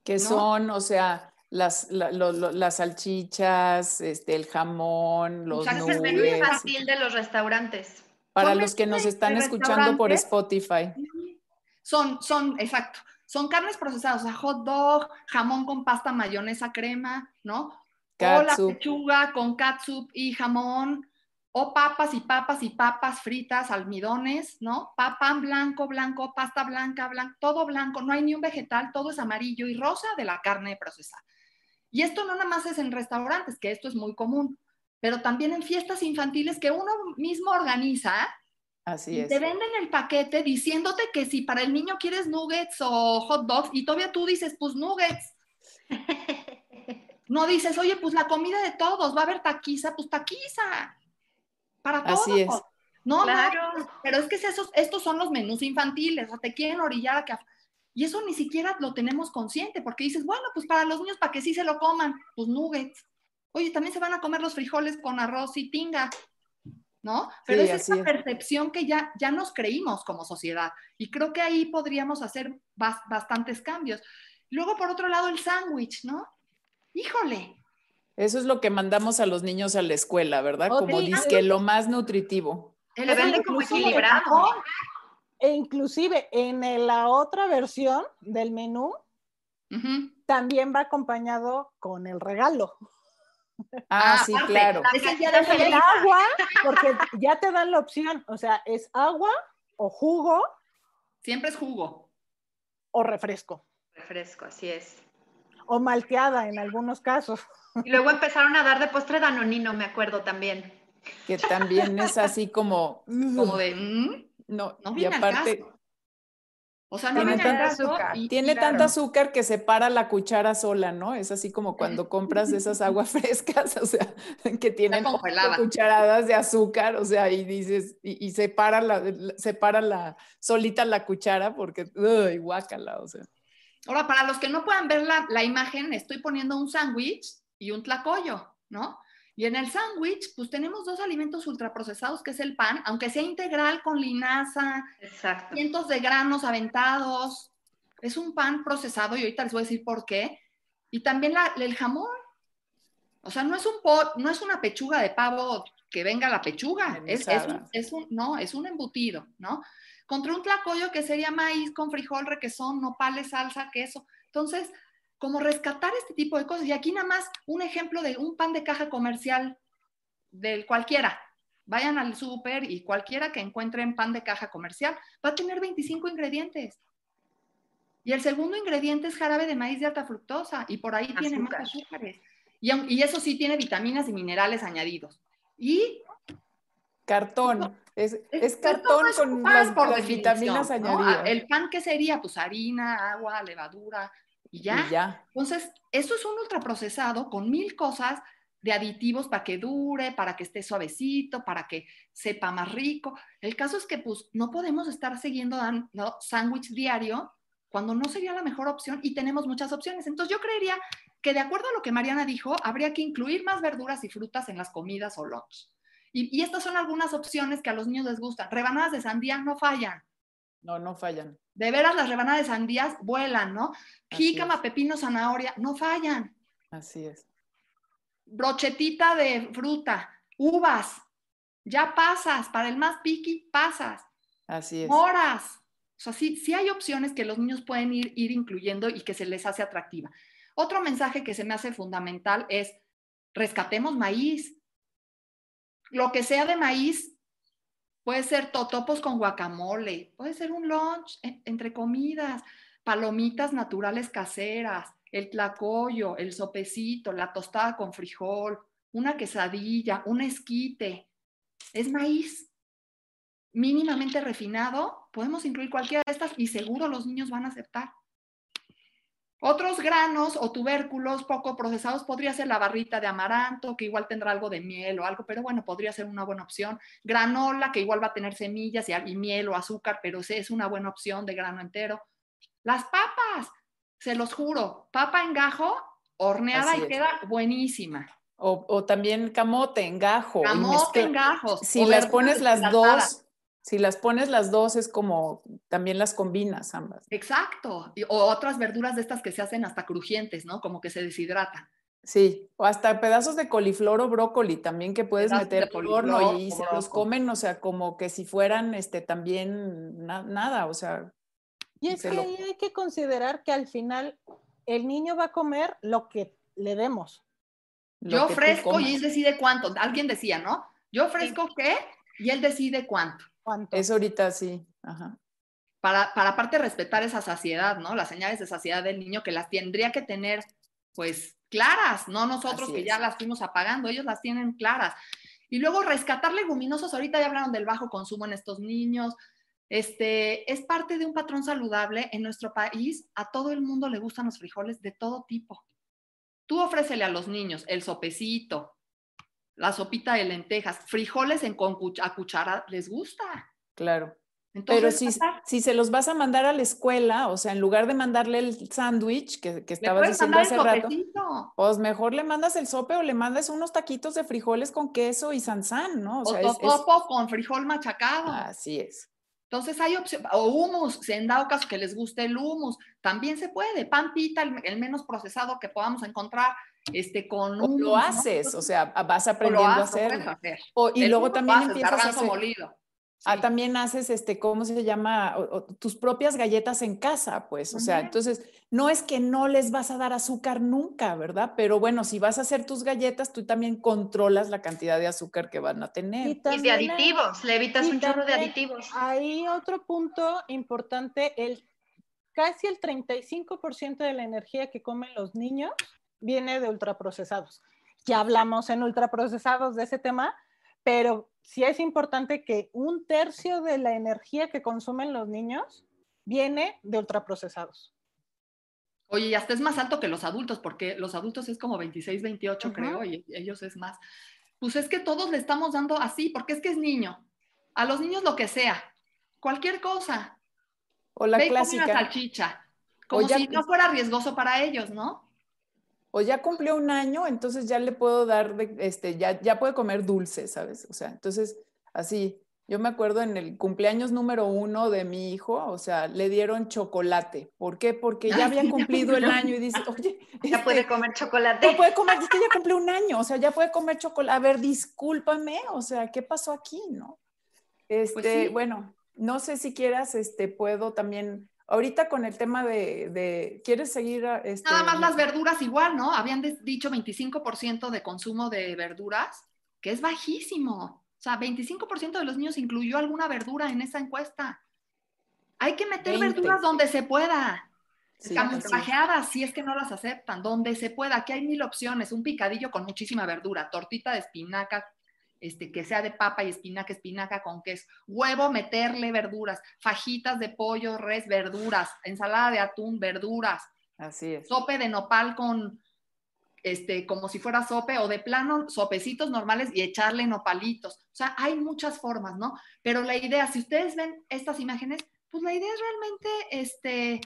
Speaker 2: Que son, o sea, las, las salchichas, este, el jamón, los
Speaker 4: o es el menú infantil de los restaurantes.
Speaker 2: Para los que nos están escuchando por Spotify.
Speaker 5: Son, son, exacto, son carnes procesadas, o sea, hot dog, jamón con pasta, mayonesa, crema, ¿no? O la pechuga con catsup y jamón, o papas y papas y papas fritas, almidones, ¿no? Pan blanco, blanco, pasta blanca, blanco, todo blanco, no hay ni un vegetal, todo es amarillo y rosa de la carne procesada. Y esto no nada más es en restaurantes, que esto es muy común, pero también en fiestas infantiles que uno mismo organiza.
Speaker 2: Así es.
Speaker 5: Te venden el paquete diciéndote que si para el niño quieres nuggets o hot dogs y todavía tú dices, pues nuggets. No dices, oye, pues la comida de todos, va a haber taquiza, pues taquiza. Para todos. Así es. No, claro. no, pero es que esos, estos son los menús infantiles, o sea, te quieren orillar a que y eso ni siquiera lo tenemos consciente, porque dices, bueno, pues para los niños, para que sí se lo coman, pues nuggets. Oye, también se van a comer los frijoles con arroz y tinga, ¿no? Pero es esa percepción que ya, ya nos creímos como sociedad. Y creo que ahí podríamos hacer bastantes cambios. Luego, por otro lado, el sándwich, ¿no? Híjole.
Speaker 2: Eso es lo que mandamos a los niños a la escuela, ¿verdad? como dice que lo más nutritivo.
Speaker 4: El vende como equilibrado.
Speaker 1: E inclusive en la otra versión del menú también va acompañado con el regalo.
Speaker 2: Ah, sí, claro.
Speaker 1: el agua, porque ya te dan la opción, o sea, es agua o jugo.
Speaker 5: Siempre es jugo.
Speaker 1: O refresco.
Speaker 4: Refresco, así es.
Speaker 1: O malteada en algunos casos.
Speaker 4: Y luego empezaron a dar de postre danonino, me acuerdo también.
Speaker 2: Que también es así como,
Speaker 5: como de, mm,
Speaker 2: no, no y aparte,
Speaker 5: o sea, no
Speaker 2: tiene tanta azúcar. tiene tanto azúcar que separa la cuchara sola, ¿no? Es así como cuando compras esas aguas frescas, o sea, que tienen cucharadas de azúcar, o sea, y dices, y, separa, la, separa la, solita la cuchara porque, uy, guácala, o sea.
Speaker 5: Ahora, para los que no puedan ver la, la imagen, estoy poniendo un sándwich y un tlacoyo, ¿no? Y en el sándwich, pues tenemos dos alimentos ultraprocesados, que es el pan, aunque sea integral con linaza, cientos de granos aventados. Es un pan procesado y ahorita les voy a decir por qué. Y también el jamón. O sea, no es, un no es una pechuga de pavo que venga la pechuga, es, es, un, no, es un embutido, ¿no? Contra un tlacoyo que sería maíz con frijol, requesón, nopales, salsa, queso. Entonces, como rescatar este tipo de cosas. Y aquí nada más un ejemplo de un pan de caja comercial del cualquiera. Vayan al súper y cualquiera que encuentren pan de caja comercial va a tener 25 ingredientes. Y el segundo ingrediente es jarabe de maíz de alta fructosa y por ahí tiene más azúcares. Y, y, eso sí tiene vitaminas y minerales añadidos. Y
Speaker 2: cartón. Es, es, cartón con las, por vitaminas añadidas.
Speaker 5: El pan que sería pues harina, agua, levadura, y ya. Entonces, eso es un ultraprocesado con mil cosas de aditivos para que dure, para que esté suavecito, para que sepa más rico. El caso es que pues no podemos estar siguiendo dando sándwich diario cuando no sería la mejor opción y tenemos muchas opciones. Entonces yo creería que de acuerdo a lo que Mariana dijo, habría que incluir más verduras y frutas en las comidas o lunch. Y, y estas son algunas opciones que a los niños les gustan. Rebanadas de sandía no fallan.
Speaker 2: No, no fallan.
Speaker 5: De veras, las rebanadas de sandías vuelan, ¿no? Jícama, pepino, zanahoria, no fallan.
Speaker 2: Así es.
Speaker 5: Brochetita de fruta, uvas, ya pasas, para el más piqui, pasas.
Speaker 2: Así es.
Speaker 5: Moras. O sea, sí, sí hay opciones que los niños pueden ir, ir incluyendo y que se les hace atractiva. Otro mensaje que se me hace fundamental es, rescatemos maíz. Lo que sea de maíz, Puede ser totopos con guacamole, puede ser un lunch entre comidas, palomitas naturales caseras, el tlacoyo, el sopecito, la tostada con frijol, una quesadilla, un esquite. Es maíz mínimamente refinado, podemos incluir cualquiera de estas y seguro los niños van a aceptar. Otros granos o tubérculos poco procesados podría ser la barrita de amaranto, que igual tendrá algo de miel o algo, pero bueno, podría ser una buena opción. Granola, que igual va a tener semillas y, miel o azúcar, pero es una buena opción de grano entero. Las papas, se los juro, papa en gajo, horneada y queda buenísima.
Speaker 2: O, también camote en gajo.
Speaker 5: Camote en gajo.
Speaker 2: Si las pones las dos, si las pones las dos es como también las combinas ambas.
Speaker 5: Exacto. o otras verduras de estas que se hacen hasta crujientes, ¿no? Como que se deshidratan.
Speaker 2: Sí, o hasta pedazos de coliflor o brócoli también que puedes meter al horno y se los comen, o sea, como que si fueran este también nada, o sea.
Speaker 1: Y es que ahí hay que considerar que al final el niño va a comer lo que le demos.
Speaker 5: Yo ofrezco y él decide cuánto. Alguien decía, ¿no? Yo ofrezco qué y él decide cuánto.
Speaker 2: Es ahorita sí, Ajá.
Speaker 5: Para, para aparte respetar esa saciedad, ¿no? Las señales de saciedad del niño que las tendría que tener, pues, claras, no nosotros que ya las fuimos apagando, ellos las tienen claras. Y luego rescatar leguminosos, ahorita ya hablaron del bajo consumo en estos niños, este, es parte de un patrón saludable en nuestro país. A todo el mundo le gustan los frijoles de todo tipo. Tú ofrécele a los niños el sopecito, la sopita de lentejas, frijoles en con a cuchara, les gusta.
Speaker 2: Claro. Pero si, si, se los vas a mandar a la escuela, o sea, en lugar de mandarle el sándwich que, que estabas diciendo hace rato, pues mejor le mandas el sope o le mandas unos taquitos de frijoles con queso y sansán, ¿no?
Speaker 5: O, sea, o con frijol machacado.
Speaker 2: Así es.
Speaker 5: Entonces hay opción, o humus, si en dado caso que les guste el humus, también se puede. Pan pita, el menos procesado que podamos encontrar, este, con
Speaker 2: un, lo haces, o sea, vas aprendiendo a hacerlo. y luego también empiezas a hacer,
Speaker 5: molido.
Speaker 2: Ah, también haces, este, ¿cómo se llama? tus propias galletas en casa, pues. O sea, entonces, no es que no les vas a dar azúcar nunca, ¿verdad? Pero bueno, si vas a hacer tus galletas, tú también controlas la cantidad de azúcar que van a tener.
Speaker 4: Y, de aditivos, le evitas un chorro de aditivos.
Speaker 1: Hay otro punto importante, el casi el 35% de la energía que comen los niños viene de ultraprocesados. Ya hablamos en ultraprocesados de ese tema, pero sí es importante que un tercio de la energía que consumen los niños viene de ultraprocesados.
Speaker 5: Oye, y hasta es más alto que los adultos, porque los adultos es como 26, 28, creo, y ellos es más. Pues es que todos le estamos dando así, porque es que es niño. A los niños lo que sea, cualquier cosa.
Speaker 2: O la clásica.
Speaker 5: Una salchicha, como si no fuera riesgoso para ellos, ¿no?
Speaker 2: O ya cumplió un año, entonces ya le puedo dar, este, ya, ya puede comer dulce, ¿sabes? O sea, entonces, así, yo me acuerdo en el cumpleaños número uno de mi hijo, o sea, le dieron chocolate. ¿Por qué? Porque ya había cumplido el año y dice, oye,
Speaker 4: ya puede este, comer chocolate.
Speaker 2: Ya puede comer, es que ya cumplió un año, o sea, ya puede comer chocolate. A ver, discúlpame, o sea, ¿qué pasó aquí, no? Pues este, bueno, no sé si quieras, este, puedo también Ahorita con el tema de, ¿quieres seguir? Este,
Speaker 5: Nada más las verduras igual, ¿no? Habían dicho 25% de consumo de verduras, que es bajísimo. O sea, 25% de los niños incluyó alguna verdura en esa encuesta. Hay que meter verduras donde se pueda. Sí, camuflajeadas, si es que no las aceptan, donde se pueda. Aquí hay mil opciones. Un picadillo con muchísima verdura, tortita de espinaca, este, que sea de papa y espinaca, espinaca con queso, huevo, meterle verduras, fajitas de pollo, res, verduras, ensalada de atún, verduras.
Speaker 2: Así es.
Speaker 5: Sope de nopal con, este, como si fuera sope o de plano, sopecitos normales y echarle nopalitos. O sea, hay muchas formas, ¿no? Pero la idea, si ustedes ven estas imágenes, pues la idea es realmente, este,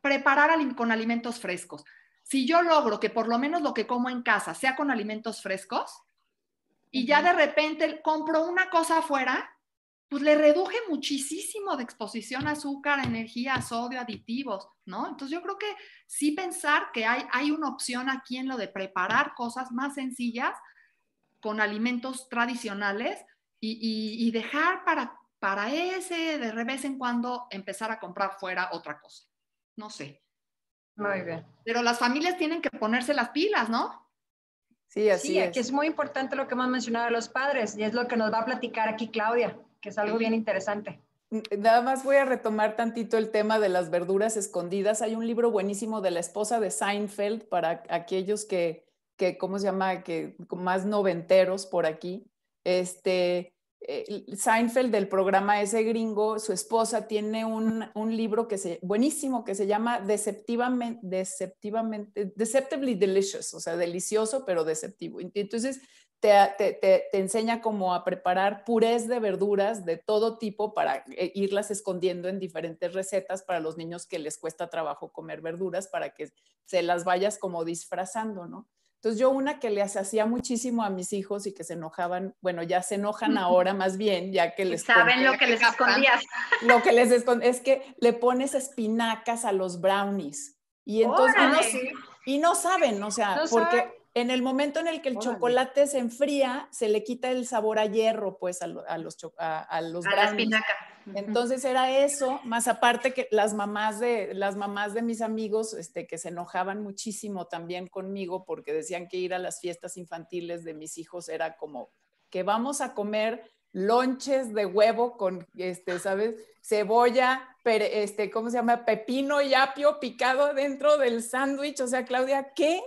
Speaker 5: preparar con alimentos frescos. Si yo logro que por lo menos lo que como en casa sea con alimentos frescos, y ya de repente compro una cosa afuera, pues le reduje muchísimo de exposición a azúcar, energía, sodio, aditivos, ¿no? Entonces yo creo que sí pensar que hay, hay una opción aquí en lo de preparar cosas más sencillas con alimentos tradicionales y, dejar para, para ese de revés en cuando empezar a comprar fuera otra cosa. No sé.
Speaker 3: Muy bien.
Speaker 5: Pero las familias tienen que ponerse las pilas, ¿no?
Speaker 2: Sí, así sí,
Speaker 3: aquí es muy importante lo que hemos mencionado de los padres y es lo que nos va a platicar aquí Claudia, que es algo bien interesante.
Speaker 2: Nada más voy a retomar tantito el tema de las verduras escondidas. Hay un libro buenísimo de la esposa de Seinfeld para aquellos que, que ¿cómo se llama? Que más noventeros por aquí. Este, eh, Seinfeld del programa ese gringo, su esposa tiene un, libro que se, buenísimo que se llama Deceptivamente, Deceptivamente, Deceptively Delicious, o sea, delicioso pero deceptivo. Entonces te, te, enseña cómo a preparar purés de verduras de todo tipo para eh, irlas escondiendo en diferentes recetas para los niños que les cuesta trabajo comer verduras, para que se las vayas como disfrazando, ¿no? Entonces yo una que les hacía muchísimo a mis hijos y que se enojaban, bueno, ya se enojan ahora más bien, ya que les...
Speaker 4: Saben lo que les escondías.
Speaker 2: Lo que les escondías es que le pones espinacas a los brownies. Y entonces... Y no, saben, o sea, porque en el momento en el que el chocolate se enfría, se le quita el sabor a hierro, pues, a, los, a, a los
Speaker 4: a La espinaca.
Speaker 2: Entonces era eso, más aparte que las mamás de, las mamás de mis amigos, este, que se enojaban muchísimo también conmigo porque decían que ir a las fiestas infantiles de mis hijos era como que vamos a comer lonches de huevo con, este, ¿sabes? Cebolla, este, ¿cómo se llama? Pepino y apio picado dentro del sándwich. O sea, Claudia, ¿qué?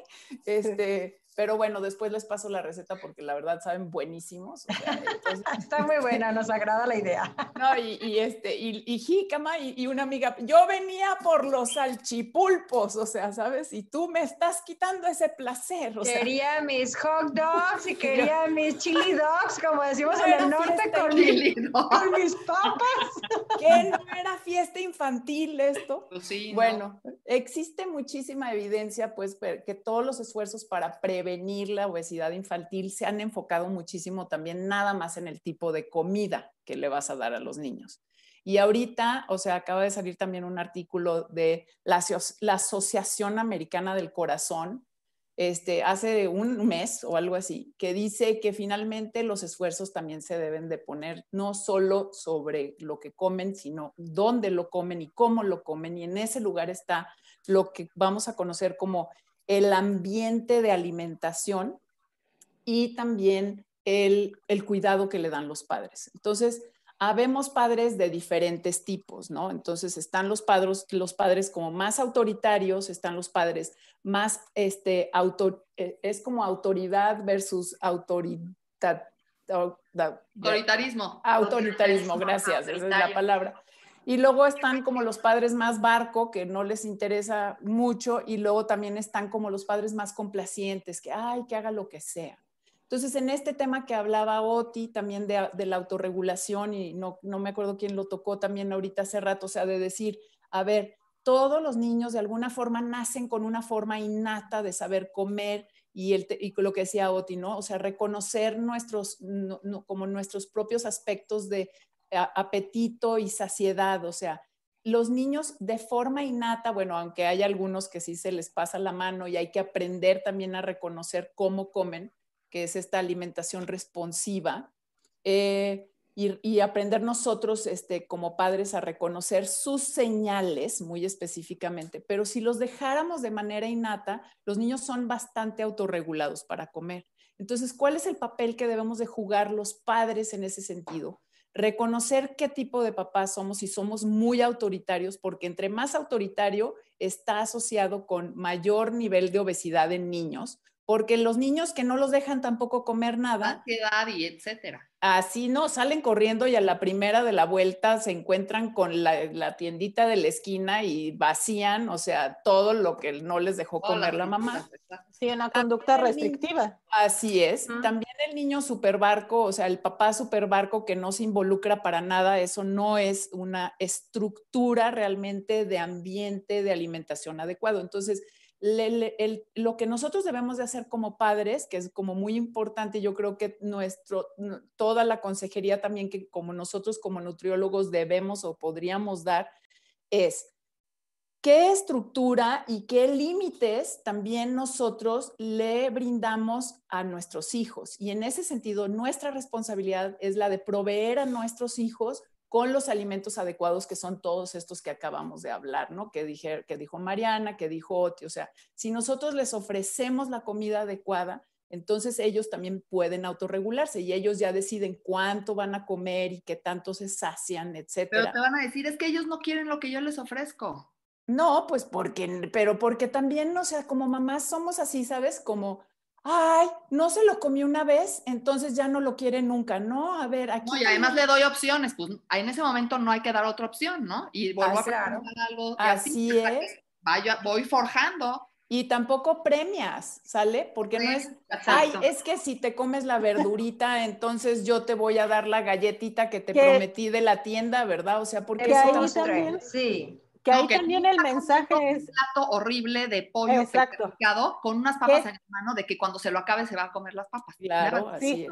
Speaker 2: Este, pero bueno, después les paso la receta porque la verdad saben buenísimos.
Speaker 3: Está muy buena, nos agrada la idea.
Speaker 2: No, y, este, y, y jícama y, una amiga, yo venía por los salchipulpos, o sea, ¿sabes? Y tú me estás quitando ese placer. O
Speaker 3: quería mis hot dogs y quería mis chili dogs, como decimos en el norte, con, con, mis papas.
Speaker 2: Que no era fiesta infantil esto.
Speaker 5: Pues sí,
Speaker 2: bueno, existe muchísima evidencia, pues, que todos los esfuerzos para prevenir prevenir la obesidad infantil se han enfocado muchísimo también nada más en el tipo de comida que le vas a dar a los niños. Y ahorita, o sea, acaba de salir también un artículo de la, la Asociación Americana del Corazón, este, hace un mes o algo así, que dice que finalmente los esfuerzos también se deben de poner no solo sobre lo que comen, sino dónde lo comen y cómo lo comen. Y en ese lugar está lo que vamos a conocer como el ambiente de alimentación y también el, el cuidado que le dan los padres. Entonces, habemos padres de diferentes tipos, ¿no? Entonces están los padres, los padres como más autoritarios, están los padres más, este, autor, eh, es como autoridad versus autoridad.
Speaker 5: Autoritarismo.
Speaker 2: Autoritarismo, gracias, esa es la palabra. Y luego están como los padres más barco, que no les interesa mucho, y luego también están como los padres más complacientes, que, ay, que haga lo que sea. Entonces, en este tema que hablaba Oti, también de, la autorregulación, y no, no me acuerdo quién lo tocó también ahorita hace rato, o sea, de decir, a ver, todos los niños de alguna forma nacen con una forma innata de saber comer y, el, y lo que decía Oti, ¿no? O sea, reconocer nuestros, como nuestros propios aspectos de apetito y saciedad, o sea, los niños de forma innata, bueno, aunque hay algunos que sí se les pasa la mano y hay que aprender también a reconocer cómo comen, que es esta alimentación responsiva, eh, y, aprender nosotros este, como padres a reconocer sus señales muy específicamente. Pero si los dejáramos de manera innata, los niños son bastante autorregulados para comer. Entonces, ¿cuál es el papel que debemos de jugar los padres en ese sentido? Reconocer qué tipo de papás somos y somos muy autoritarios, porque entre más autoritario está asociado con mayor nivel de obesidad en niños, porque los niños que no los dejan tampoco comer nada.
Speaker 5: Ansiedad y etcétera.
Speaker 2: Así no, salen corriendo y a la primera de la vuelta se encuentran con la, tiendita de la esquina y vacían, o sea, todo lo que no les dejó comer la, mamá.
Speaker 1: Sí, una conducta restrictiva.
Speaker 2: Así es. También el niño superbarco, o sea, el papá superbarco que no se involucra para nada, eso no es una estructura realmente de ambiente de alimentación adecuado. Entonces, lo que nosotros debemos de hacer como padres, que es como muy importante, yo creo que nuestro, toda la consejería también que como nosotros como nutriólogos debemos o podríamos dar, es qué estructura y qué límites también nosotros le brindamos a nuestros hijos. Y en ese sentido, nuestra responsabilidad es la de proveer a nuestros hijos con los alimentos adecuados que son todos estos que acabamos de hablar, ¿no? Que, dije, que dijo Mariana, que dijo Oti, o sea, si nosotros les ofrecemos la comida adecuada, entonces ellos también pueden autorregularse y ellos ya deciden cuánto van a comer y qué tanto se sacian, etcétera.
Speaker 5: Pero te van a decir, es que ellos no quieren lo que yo les ofrezco.
Speaker 2: No, pues porque, pero porque también, o sea, como mamás somos así, ¿sabes? Como, ay, no se lo comió una vez, entonces ya no lo quiere nunca, ¿no? A ver, aquí.
Speaker 5: No, y además le doy opciones, pues en ese momento no hay que dar otra opción, ¿no? Y vuelvo a
Speaker 2: preguntar algo. Así, es.
Speaker 5: Vaya, voy forjando.
Speaker 2: Y tampoco premias, ¿sale? Porque no es, ay, es que si te comes la verdurita, entonces yo te voy a dar la galletita que te prometí de la tienda, ¿verdad? O sea, porque
Speaker 1: eso también, sí. Que ahí también el mensaje es...
Speaker 5: Un plato horrible de pollo Exacto. con unas papas en la mano de que cuando se lo acabe se va a comer las papas.
Speaker 2: Claro, así es.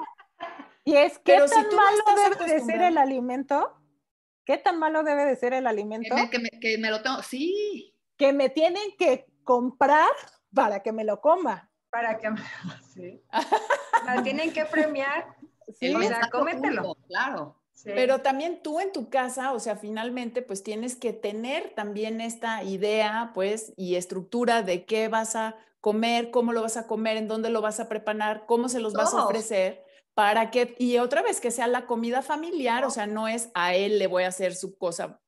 Speaker 1: Y es, ¿qué tan malo debe de ser el alimento? ¿Qué tan malo debe de ser el alimento?
Speaker 5: Que me, que me, lo tengo, sí.
Speaker 1: Que me tienen que comprar para que me lo coma.
Speaker 3: Para que me... Sí. La tienen que premiar. Sí, o sea, cómetelo.
Speaker 5: claro.
Speaker 2: Pero también tú en tu casa, o sea, finalmente, pues tienes que tener también esta idea, pues, y estructura de qué vas a comer, cómo lo vas a comer, en dónde lo vas a preparar, cómo se los vas a ofrecer, para que, y otra vez, que sea la comida familiar, o sea, no es a él le voy a hacer su cosa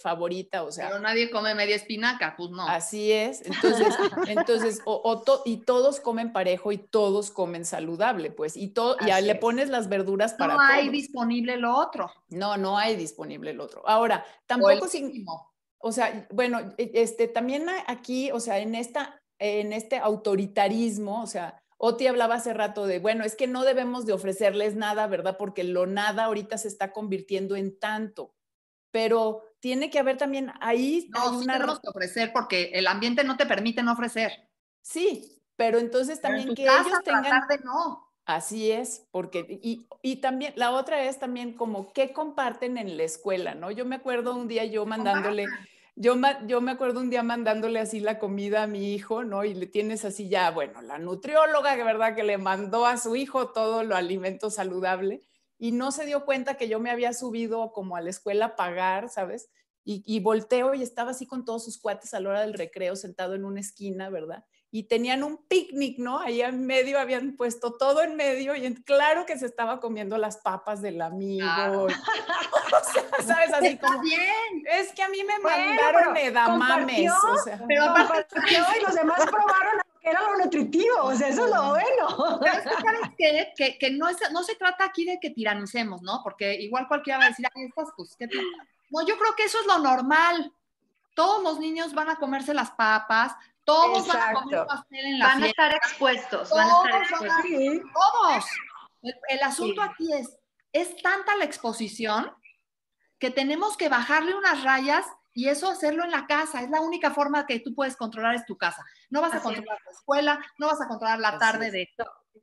Speaker 2: favorita, o sea.
Speaker 5: Pero nadie come media espinaca, pues no.
Speaker 2: Así es, entonces, entonces, o, y todos comen parejo y todos comen saludable, pues, y todo, y le pones las verduras para
Speaker 5: No hay disponible lo otro.
Speaker 2: No, no hay disponible el otro. Ahora, tampoco sin, o sea, bueno, e, este, también aquí, o sea, en esta, en este autoritarismo, o sea, Oti hablaba hace rato de, bueno, es que no debemos de ofrecerles nada, ¿verdad? Porque lo nada ahorita se está convirtiendo en tanto pero tiene que haber también ahí.
Speaker 5: No, sí tenemos que ofrecer porque el ambiente no te permite no ofrecer.
Speaker 2: Sí, pero entonces también que ellos tengan.
Speaker 5: De no.
Speaker 2: Así es, porque, y, y, también, la otra es también como qué comparten en la escuela, ¿no? Yo me acuerdo un día yo mandándole yo, yo me acuerdo un día mandándole así la comida a mi hijo, ¿no? Y le tienes así ya, bueno, la nutrióloga, que verdad que le mandó a su hijo todo lo alimento saludable y no se dio cuenta que yo me había subido como a la escuela a pagar, ¿sabes? Y, y volteo y estaba así con todos sus cuates a la hora del recreo, sentado en una esquina, ¿verdad? y tenían un picnic, ¿no? Ahí en medio habían puesto todo en medio y claro que se estaba comiendo las papas del amigo. o sea, ¿sabes? Así como, bien. Es que a mí me mandaron edamames. O sea,
Speaker 3: pero compartió y los demás probaron era lo nutritivo, o sea, eso es lo bueno.
Speaker 5: ¿Sabes qué? Que, que no, es, no se trata aquí de que tiranicemos, ¿no? Porque igual cualquiera va a decir, ay, estas, pues, ¿qué No, yo creo que eso es lo normal. Todos los niños van a comerse las papas, todos van a comer pastel en la
Speaker 4: Van a estar expuestos, van a estar expuestos.
Speaker 5: Todos. El, asunto aquí es, es tanta la exposición que tenemos que bajarle unas rayas y eso hacerlo en la casa. Es la única forma que tú puedes controlar es tu casa. No vas a controlar la escuela, no vas a controlar la tarde de,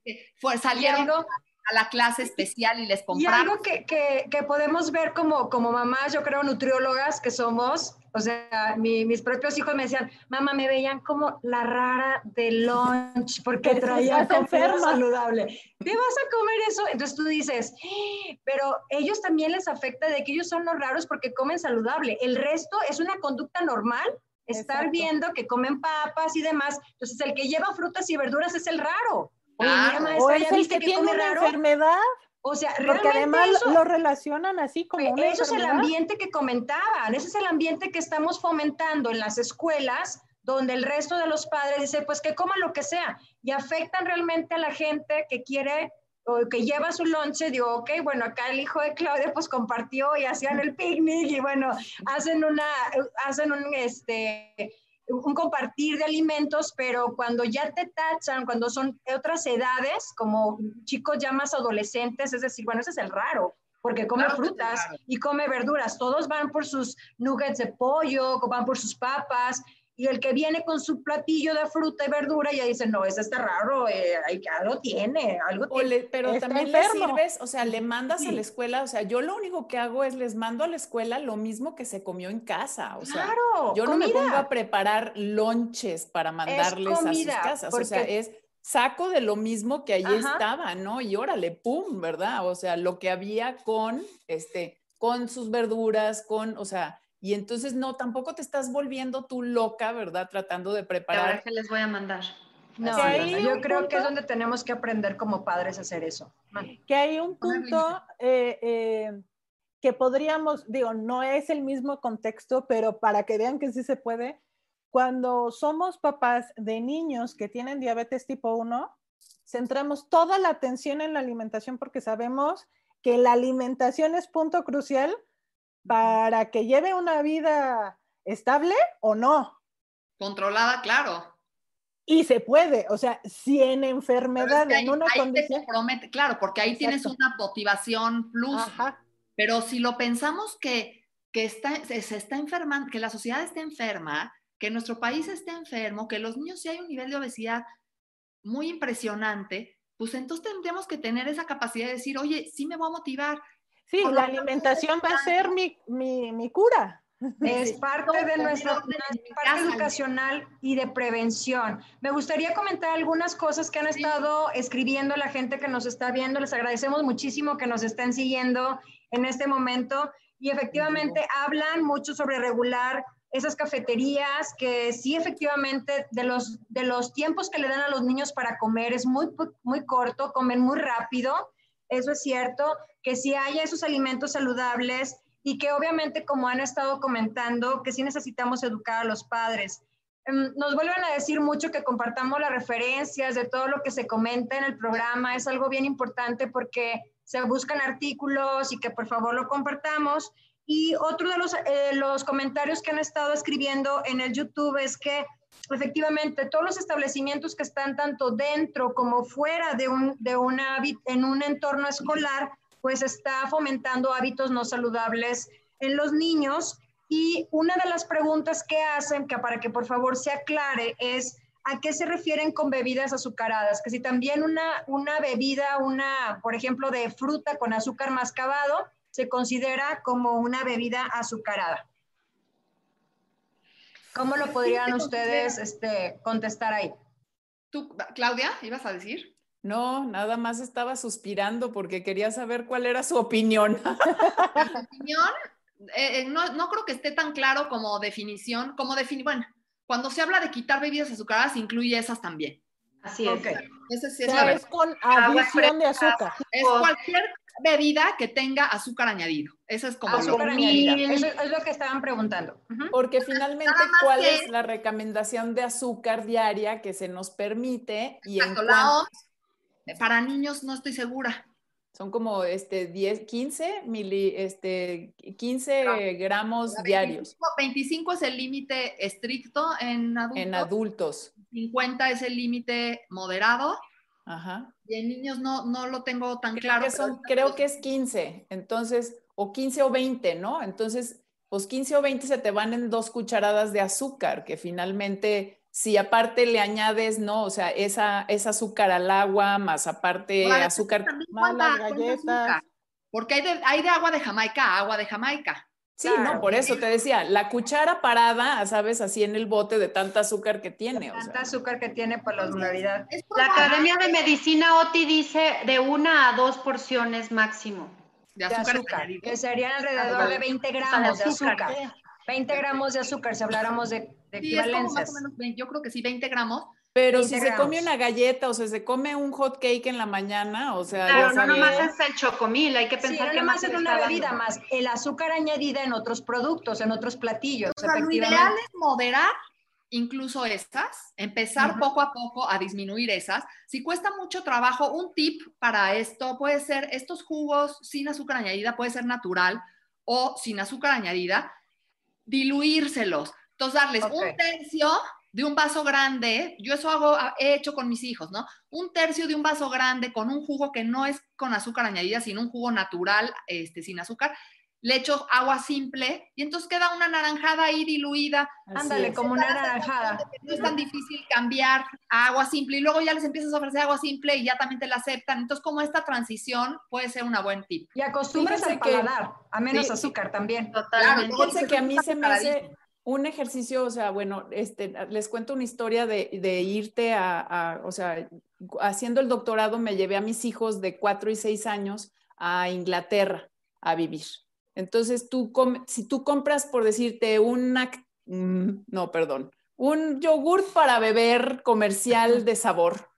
Speaker 5: de, salieron a la clase especial y les compramos.
Speaker 3: Y algo que, que, que, podemos ver como, como mamás, yo creo nutriólogas que somos, o sea, mis propios hijos me decían, mamá, me veían como la rara de lunch porque traía comida saludable. ¿Te vas a comer eso? Entonces tú dices, pero ellos también les afecta de que ellos son los raros porque comen saludable. El resto es una conducta normal. Estar viendo que comen papas y demás. Entonces, el que lleva frutas y verduras es el raro.
Speaker 1: o es el que, tiene una enfermedad.
Speaker 3: O sea,
Speaker 1: porque además lo relacionan así como
Speaker 3: una Eso es el ambiente que comentaban, ese es el ambiente que estamos fomentando en las escuelas, donde el resto de los padres dice, pues que coman lo que sea, y afectan realmente a la gente que quiere o que lleva su lonche, digo, ok, bueno, acá el hijo de Claudia pues compartió y hacían el picnic y bueno, hacen una, hacen un, este, un compartir de alimentos, pero cuando ya te tachan, cuando son otras edades, como chicos ya más adolescentes, es decir, bueno, ese es el raro, porque come frutas y come verduras, todos van por sus nuggets de pollo, van por sus papas, y el que viene con su platillo de fruta y verdura ya dice, no, ese está raro, eh, algo tiene, algo tiene.
Speaker 2: pero también le sirves, o sea, le mandas a la escuela, o sea, yo lo único que hago es les mando a la escuela lo mismo que se comió en casa, o sea, yo no me pongo a preparar lonches para mandarles a sus casas, o sea, es saco de lo mismo que allí estaba, ¿no? Y órale, pum, ¿verdad? O sea, lo que había con, este, con sus verduras, con, o sea, y entonces no, tampoco te estás volviendo tú loca, ¿verdad? Tratando de preparar.
Speaker 4: Ahora que les voy a mandar.
Speaker 3: No, yo creo que es donde tenemos que aprender como padres a hacer eso.
Speaker 1: Que hay un punto eh, eh, que podríamos, digo, no es el mismo contexto, pero para que vean que sí se puede, cuando somos papás de niños que tienen diabetes tipo 1, centramos toda la atención en la alimentación porque sabemos que la alimentación es punto crucial para que lleve una vida estable o no.
Speaker 5: Controlada, claro.
Speaker 1: Y se puede, o sea, si en enfermedad, en una condición.
Speaker 5: promete, claro, porque ahí tienes una motivación plus. Pero si lo pensamos que, que está, se, está enfermando, que la sociedad está enferma, que nuestro país está enfermo, que los niños sí hay un nivel de obesidad muy impresionante, pues entonces tendríamos que tener esa capacidad de decir, oye, sí me voy a motivar,
Speaker 1: Sí, la alimentación va a ser mi, mi, mi cura.
Speaker 3: Es parte de nuestra parte educacional y de prevención. Me gustaría comentar algunas cosas que han estado escribiendo la gente que nos está viendo. Les agradecemos muchísimo que nos estén siguiendo en este momento. Y efectivamente hablan mucho sobre regular esas cafeterías, que sí efectivamente de los, de los tiempos que le dan a los niños para comer es muy, muy corto, comen muy rápido eso es cierto, que si haya esos alimentos saludables y que obviamente, como han estado comentando, que sí necesitamos educar a los padres. Em, nos vuelven a decir mucho que compartamos las referencias de todo lo que se comenta en el programa. Es algo bien importante porque se buscan artículos y que por favor lo compartamos. Y otro de los, eh, los comentarios que han estado escribiendo en el YouTube es que efectivamente, todos los establecimientos que están tanto dentro como fuera de un, de una, en un entorno escolar, pues está fomentando hábitos no saludables en los niños. Y una de las preguntas que hacen, que para que por favor se aclare, es a qué se refieren con bebidas azucaradas, que si también una, una bebida, una, por ejemplo, de fruta con azúcar mascabado, se considera como una bebida azucarada. ¿Cómo lo podrían ustedes este, contestar ahí?
Speaker 5: ¿Tú, Claudia, ibas a decir?
Speaker 2: No, nada más estaba suspirando porque quería saber cuál era su opinión.
Speaker 5: Mi opinión, eh, eh, no, no, creo que esté tan claro como definición, como definir, bueno, cuando se habla de quitar bebidas azucaradas, incluye esas también.
Speaker 4: Así es.
Speaker 3: Okay.
Speaker 5: Ese sí es,
Speaker 1: o sea, es con adición de azúcar.
Speaker 5: Es cualquier bebida que tenga azúcar añadido. Eso es como
Speaker 3: azúcar lo añadida. Eso es lo que estaban preguntando. Uh -huh.
Speaker 2: Porque finalmente, ¿cuál que... es la recomendación de azúcar diaria que se nos permite?
Speaker 5: Y Exacto, en la OMS, para niños no estoy segura.
Speaker 2: Son como este 10, 15 mili, este 15 claro. gramos 25, diarios.
Speaker 5: 25 es el límite estricto en adultos.
Speaker 2: En adultos.
Speaker 5: 50 es el límite moderado.
Speaker 2: Ajá.
Speaker 5: Y en niños no, no lo tengo tan
Speaker 2: creo
Speaker 5: claro.
Speaker 2: Que son, creo que es 15, entonces, o 15 o 20, ¿no? Entonces, pues 15 o 20 se te van en dos cucharadas de azúcar, que finalmente, si aparte le añades, ¿no? O sea, esa, esa azúcar al agua, más aparte azúcar.
Speaker 1: Más las galletas.
Speaker 5: Porque hay de, hay de agua de Jamaica a agua de Jamaica.
Speaker 2: Sí, claro. no, por eso te decía, la cuchara parada, sabes, así en el bote de tanta azúcar que tiene.
Speaker 3: Tanta
Speaker 2: sea.
Speaker 3: azúcar que tiene por la osmolaridad.
Speaker 4: La Academia de Medicina OTI dice de una a dos porciones máximo.
Speaker 3: De azúcar, de azúcar que serían alrededor de 20 gramos de azúcar. De azúcar. 20 gramos de azúcar, si habláramos de, de
Speaker 5: sí,
Speaker 3: equivalencias.
Speaker 5: Es como más o menos 20, yo creo que sí, 20 gramos.
Speaker 2: Pero si se come una galleta o sea, se come un hot cake en la mañana, o sea,
Speaker 4: claro, no nomás es el chocomil, hay que pensar
Speaker 3: sí,
Speaker 4: que
Speaker 3: más es una bebida dando. más el azúcar añadida en otros productos, en otros platillos.
Speaker 5: O sea, lo ideal es moderar incluso estas, empezar uh -huh. poco a poco a disminuir esas. Si cuesta mucho trabajo, un tip para esto puede ser estos jugos sin azúcar añadida, puede ser natural o sin azúcar añadida, diluírselos. Entonces, darles okay. un tercio de un vaso grande, yo eso hago, he hecho con mis hijos, ¿no? Un tercio de un vaso grande con un jugo que no es con azúcar añadida, sino un jugo natural, este, sin azúcar, le echo agua simple y entonces queda una naranjada ahí diluida.
Speaker 3: Así Ándale, es. como una naranjada.
Speaker 5: No es tan difícil cambiar a agua simple y luego ya les empiezas a ofrecer agua simple y ya también te la aceptan. Entonces, como esta transición puede ser una buen tip.
Speaker 3: Y acostumbras al paladar, a menos sí, azúcar también.
Speaker 2: Totalmente. Claro, Fíjense que a mí se me hace un ejercicio, o sea, bueno, este, les cuento una historia de, de irte a, a, o sea, haciendo el doctorado me llevé a mis hijos de cuatro y seis años a Inglaterra a vivir. Entonces, tú, si tú compras, por decirte, una, no, perdón, un yogur para beber comercial de sabor,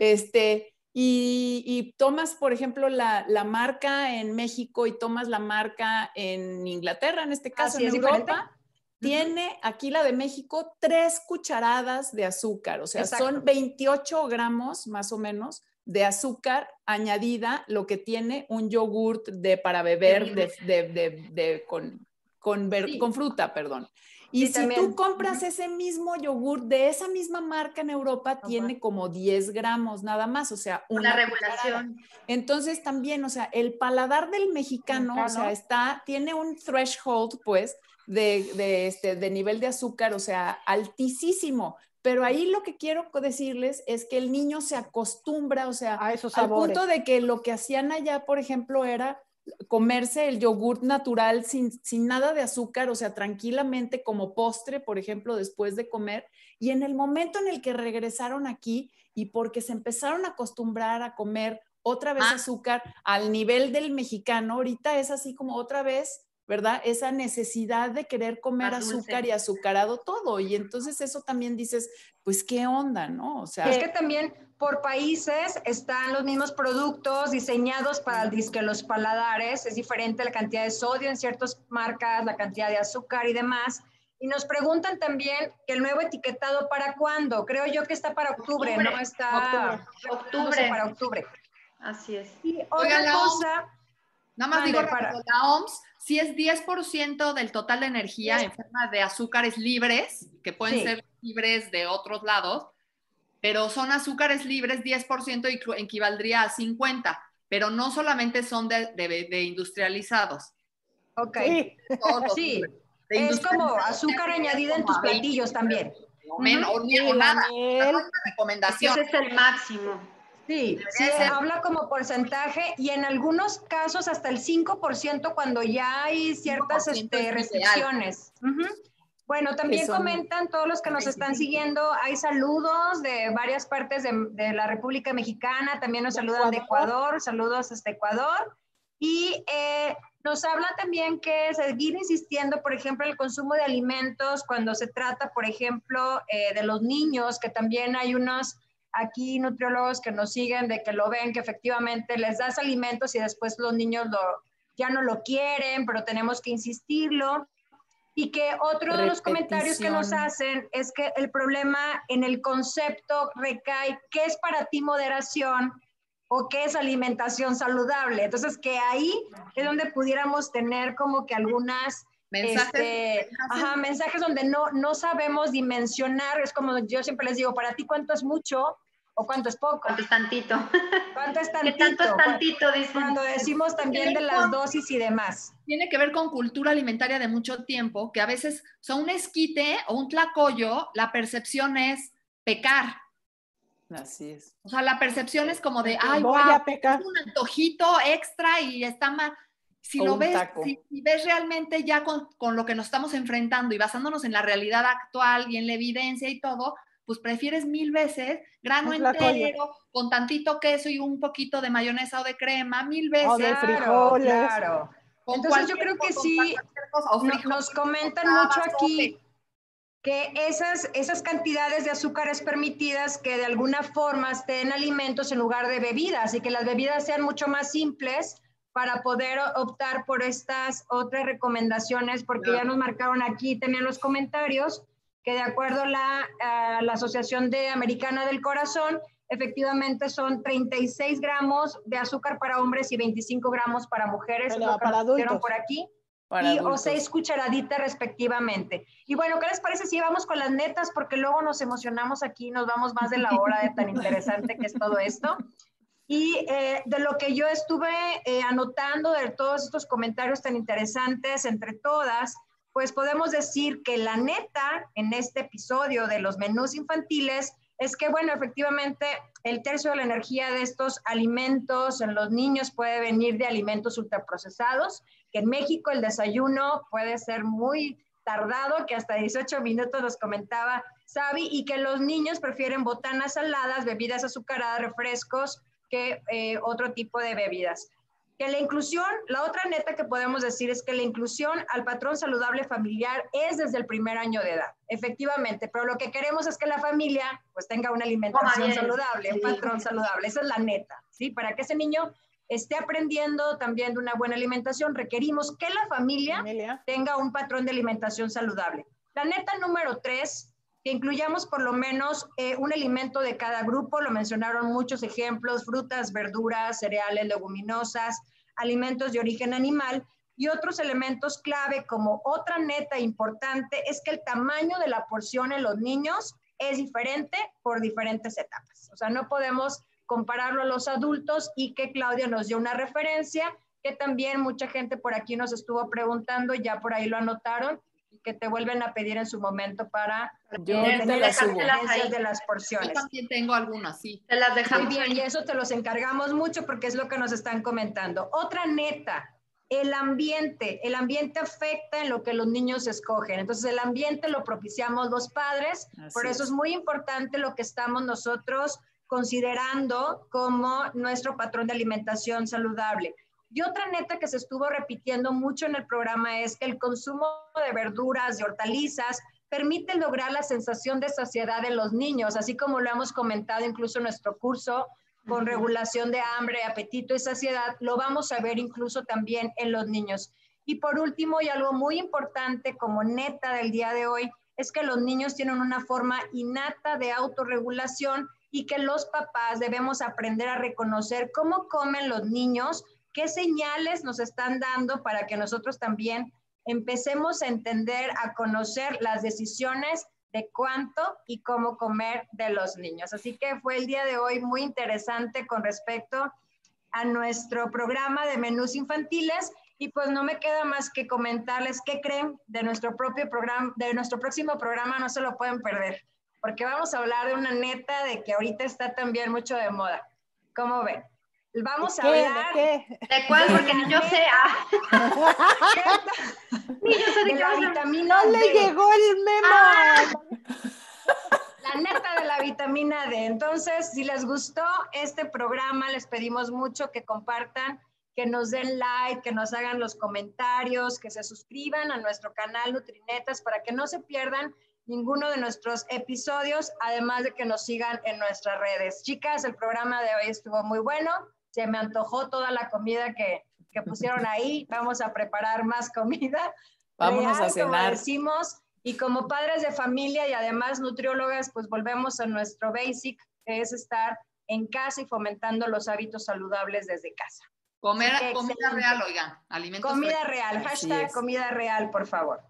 Speaker 2: este, y, y, tomas, por ejemplo, la, la, marca en México y tomas la marca en Inglaterra, en este caso,
Speaker 3: Así
Speaker 2: en
Speaker 3: es
Speaker 2: Europa,
Speaker 3: diferente.
Speaker 2: Tiene aquí la de México tres cucharadas de azúcar, o sea,
Speaker 3: Exacto.
Speaker 2: son 28 gramos más o menos de azúcar añadida, lo que tiene un yogurt de, para beber de, de, de, de con, con, ver,
Speaker 3: Sí.
Speaker 2: con, fruta, perdón. Y
Speaker 3: Sí,
Speaker 2: si
Speaker 3: también.
Speaker 2: tú compras ese mismo yogur de esa misma marca en Europa, tiene como 10 gramos nada más, o sea, una cucharada.
Speaker 4: regulación.
Speaker 2: Entonces también, o sea, el paladar del mexicano, o sea,
Speaker 1: Mexicano.
Speaker 2: está, tiene un threshold, pues, de, de, este, de nivel de azúcar, o sea, altísimo. Pero ahí lo que quiero decirles es que el niño se acostumbra, o sea,
Speaker 1: A esos
Speaker 2: al punto de que lo que hacían allá, por ejemplo, era comerse el yogur natural sin, sin nada de azúcar, o sea, tranquilamente como postre, por ejemplo, después de comer. Y en el momento en el que regresaron aquí y porque se empezaron a acostumbrar a comer otra vez
Speaker 5: Ah.
Speaker 2: azúcar al nivel del mexicano, ahorita es así como otra vez, ¿verdad? Esa necesidad de querer comer
Speaker 4: Más dulce.
Speaker 2: azúcar y azucarado todo. Y entonces eso también dices, pues qué onda, ¿no? O sea,
Speaker 3: Es que también por países están los mismos productos diseñados para el disque los paladares, es diferente la cantidad de sodio en ciertas marcas, la cantidad de azúcar y demás. Y nos preguntan también que el nuevo etiquetado para cuándo. Creo yo que está para octubre,
Speaker 4: Octubre.
Speaker 3: no está
Speaker 4: Octubre.
Speaker 3: para octubre.
Speaker 4: Así es.
Speaker 3: Y
Speaker 5: Oiga,
Speaker 3: otra
Speaker 5: la
Speaker 3: cosa,
Speaker 5: Nada más digo,
Speaker 3: para-
Speaker 5: la OMS, si es 10% del total de energía
Speaker 3: Sí.
Speaker 5: en forma de azúcares libres, que pueden
Speaker 3: Sí.
Speaker 5: ser libres de otros lados, pero son azúcares libres, 10% inclu- equivaldría a 50, pero no solamente son de, de- de industrializados.
Speaker 3: ok.
Speaker 1: Sí.
Speaker 3: Es como azúcar añadida en tus
Speaker 5: a 20,
Speaker 3: platillos también.
Speaker 5: O menos, o nada.
Speaker 1: miel.
Speaker 5: Es una recomendación.
Speaker 4: Ese es el máximo.
Speaker 3: Sí, sí,
Speaker 5: ser.
Speaker 3: habla como porcentaje y en algunos casos hasta el 5% cuando ya hay ciertas
Speaker 5: 5%
Speaker 3: este, restricciones. Bueno, también comentan todos los que nos están siguiendo, hay saludos de varias partes de, la República Mexicana, también nos saludan de Ecuador, saludos hasta Ecuador. Y eh, nos habla también que seguir insistiendo, por ejemplo, el consumo de alimentos cuando se trata, por ejemplo, eh, de los niños, que también hay unos aquí nutriólogos que nos siguen de que lo ven, que efectivamente les das alimentos y después los niños lo, ya no lo quieren, pero tenemos que insistirlo. Y que otro de los comentarios que nos hacen es que el problema en el concepto recae, ¿qué es para ti moderación? o qué es alimentación saludable. Entonces, que ahí es donde pudiéramos tener como que algunas mensajes, este, Ajá, mensajes donde no, no sabemos dimensionar. Es como yo siempre les digo, para ti cuánto es mucho o cuánto es poco.
Speaker 4: Cuánto es tantito.
Speaker 3: ¿Cuánto es tantito?
Speaker 4: ¿Qué tanto es tantito? Dicen.
Speaker 3: Cuando decimos también de las dosis y demás.
Speaker 5: Tiene que ver con cultura alimentaria de mucho tiempo, que a veces son un esquite o un tlacoyo, la percepción es pecar
Speaker 2: Así es.
Speaker 5: O sea, la percepción es como de, ay,
Speaker 1: Voy
Speaker 5: wow,
Speaker 1: a pecar.
Speaker 5: es un antojito extra y está mal. Si lo ves, si, ves realmente ya con, con, lo que nos estamos enfrentando y basándonos en la realidad actual y en la evidencia y todo, pues prefieres mil veces grano entero, con tantito queso y un poquito de mayonesa o de crema, mil veces.
Speaker 1: O de frijoles.
Speaker 3: Claro. Entonces yo creo que sí, nos comentan mucho aquí que esas, esas cantidades de azúcares permitidas que de alguna forma estén alimentos en lugar de bebidas y que las bebidas sean mucho más simples para poder optar por estas otras recomendaciones, porque ya nos marcaron aquí también los comentarios que de acuerdo a la, a la Asociación de Americana del Corazón, efectivamente son 36 gramos de azúcar para hombres y 25 gramos para mujeres,
Speaker 1: Pero para adultos.
Speaker 3: por aquí y, o seis cucharaditas respectivamente. Y bueno, ¿qué les parece si vamos con las netas? Porque luego nos emocionamos aquí, nos vamos más de la hora de tan interesante que es todo esto. Y eh, de lo que yo estuve eh, anotando de todos estos comentarios tan interesantes entre todas, pues podemos decir que la neta en este episodio de los menús infantiles es que, bueno, efectivamente, el tercio de la energía de estos alimentos en los niños puede venir de alimentos ultraprocesados, que en México el desayuno puede ser muy tardado, que hasta 18 minutos nos comentaba Sabi, y que los niños prefieren botanas saladas, bebidas azucaradas, refrescos, que eh, otro tipo de bebidas. Que la inclusión, la otra neta que podemos decir es que la inclusión al patrón saludable familiar es desde el primer año de edad, efectivamente, pero lo que queremos es que la familia pues tenga una alimentación saludable, un patrón saludable, esa es la neta, ¿sí? Para que ese niño esté aprendiendo también de una buena alimentación, requerimos que la familia, tenga un patrón de alimentación saludable. La neta número tres, que incluyamos por lo menos eh, un alimento de cada grupo, lo mencionaron muchos ejemplos, frutas, verduras, cereales, leguminosas, alimentos de origen animal y otros elementos clave como otra neta importante es que el tamaño de la porción en los niños es diferente por diferentes etapas. O sea, no podemos compararlo a los adultos y que Claudia nos dio una referencia que también mucha gente por aquí nos estuvo preguntando, ya por ahí lo anotaron, que te vuelven a pedir en su momento para
Speaker 2: yo tener las
Speaker 3: de las porciones. Yo
Speaker 5: también tengo algunas, sí.
Speaker 4: Te las dejamos.
Speaker 3: Muy bien, y eso te los encargamos mucho porque es lo que nos están comentando. Otra neta, el ambiente. El ambiente afecta en lo que los niños escogen. Entonces, el ambiente lo propiciamos los padres. por eso es muy importante lo que estamos nosotros considerando como nuestro patrón de alimentación saludable. Y otra neta que se estuvo repitiendo mucho en el programa es que el consumo de verduras, de hortalizas, permite lograr la sensación de saciedad en los niños, así como lo hemos comentado incluso en nuestro curso con regulación de hambre, apetito y saciedad, lo vamos a ver incluso también en los niños. Y por último, y algo muy importante como neta del día de hoy, es que los niños tienen una forma innata de autorregulación y que los papás debemos aprender a reconocer cómo comen los niños, qué señales nos están dando para que nosotros también empecemos a entender, a conocer las decisiones de cuánto y cómo comer de los niños. Así que fue el día de hoy muy interesante con respecto a nuestro programa de menús infantiles y pues no me queda más que comentarles qué creen de nuestro propio programa, de nuestro próximo programa, no se lo pueden perder porque vamos a hablar de una neta de que ahorita está también mucho de moda. ¿Cómo ven? Vamos
Speaker 1: ¿De
Speaker 3: a hablar
Speaker 1: ¿De qué?
Speaker 4: ¿De cuál? Porque ni yo sé. Ah, ni yo sé de
Speaker 3: la vitamina D.
Speaker 1: le llegó el memo.
Speaker 3: Ah. La neta de la vitamina D. Entonces, si les gustó este programa, les pedimos mucho que compartan, que nos den like, que nos hagan los comentarios, que se suscriban a nuestro canal Nutrinetas para que no se pierdan ninguno de nuestros episodios, además de que nos sigan en nuestras redes. Chicas, el programa de hoy estuvo muy bueno. Se me antojó toda la comida que, que pusieron ahí. Vamos a preparar más comida.
Speaker 2: Vámonos
Speaker 3: Real,
Speaker 2: a
Speaker 3: como
Speaker 2: cenar.
Speaker 3: decimos, y como padres de familia y además nutriólogas, pues volvemos a nuestro basic, que es estar en casa y fomentando los hábitos saludables desde casa.
Speaker 5: Comer, comida
Speaker 3: excelente.
Speaker 5: real, oigan. Alimentos
Speaker 3: Comida
Speaker 5: frescos.
Speaker 3: real, hashtag comida real, por favor.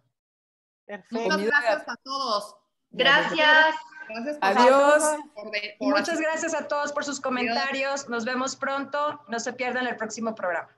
Speaker 1: Perfecto.
Speaker 5: Muchas
Speaker 2: Comida
Speaker 5: gracias a todos.
Speaker 4: Gracias.
Speaker 5: Gracias por
Speaker 2: Adiós.
Speaker 5: por de-
Speaker 3: Y
Speaker 5: por
Speaker 3: muchas gracias a todos por sus comentarios. Nos vemos pronto. No se pierdan el próximo programa.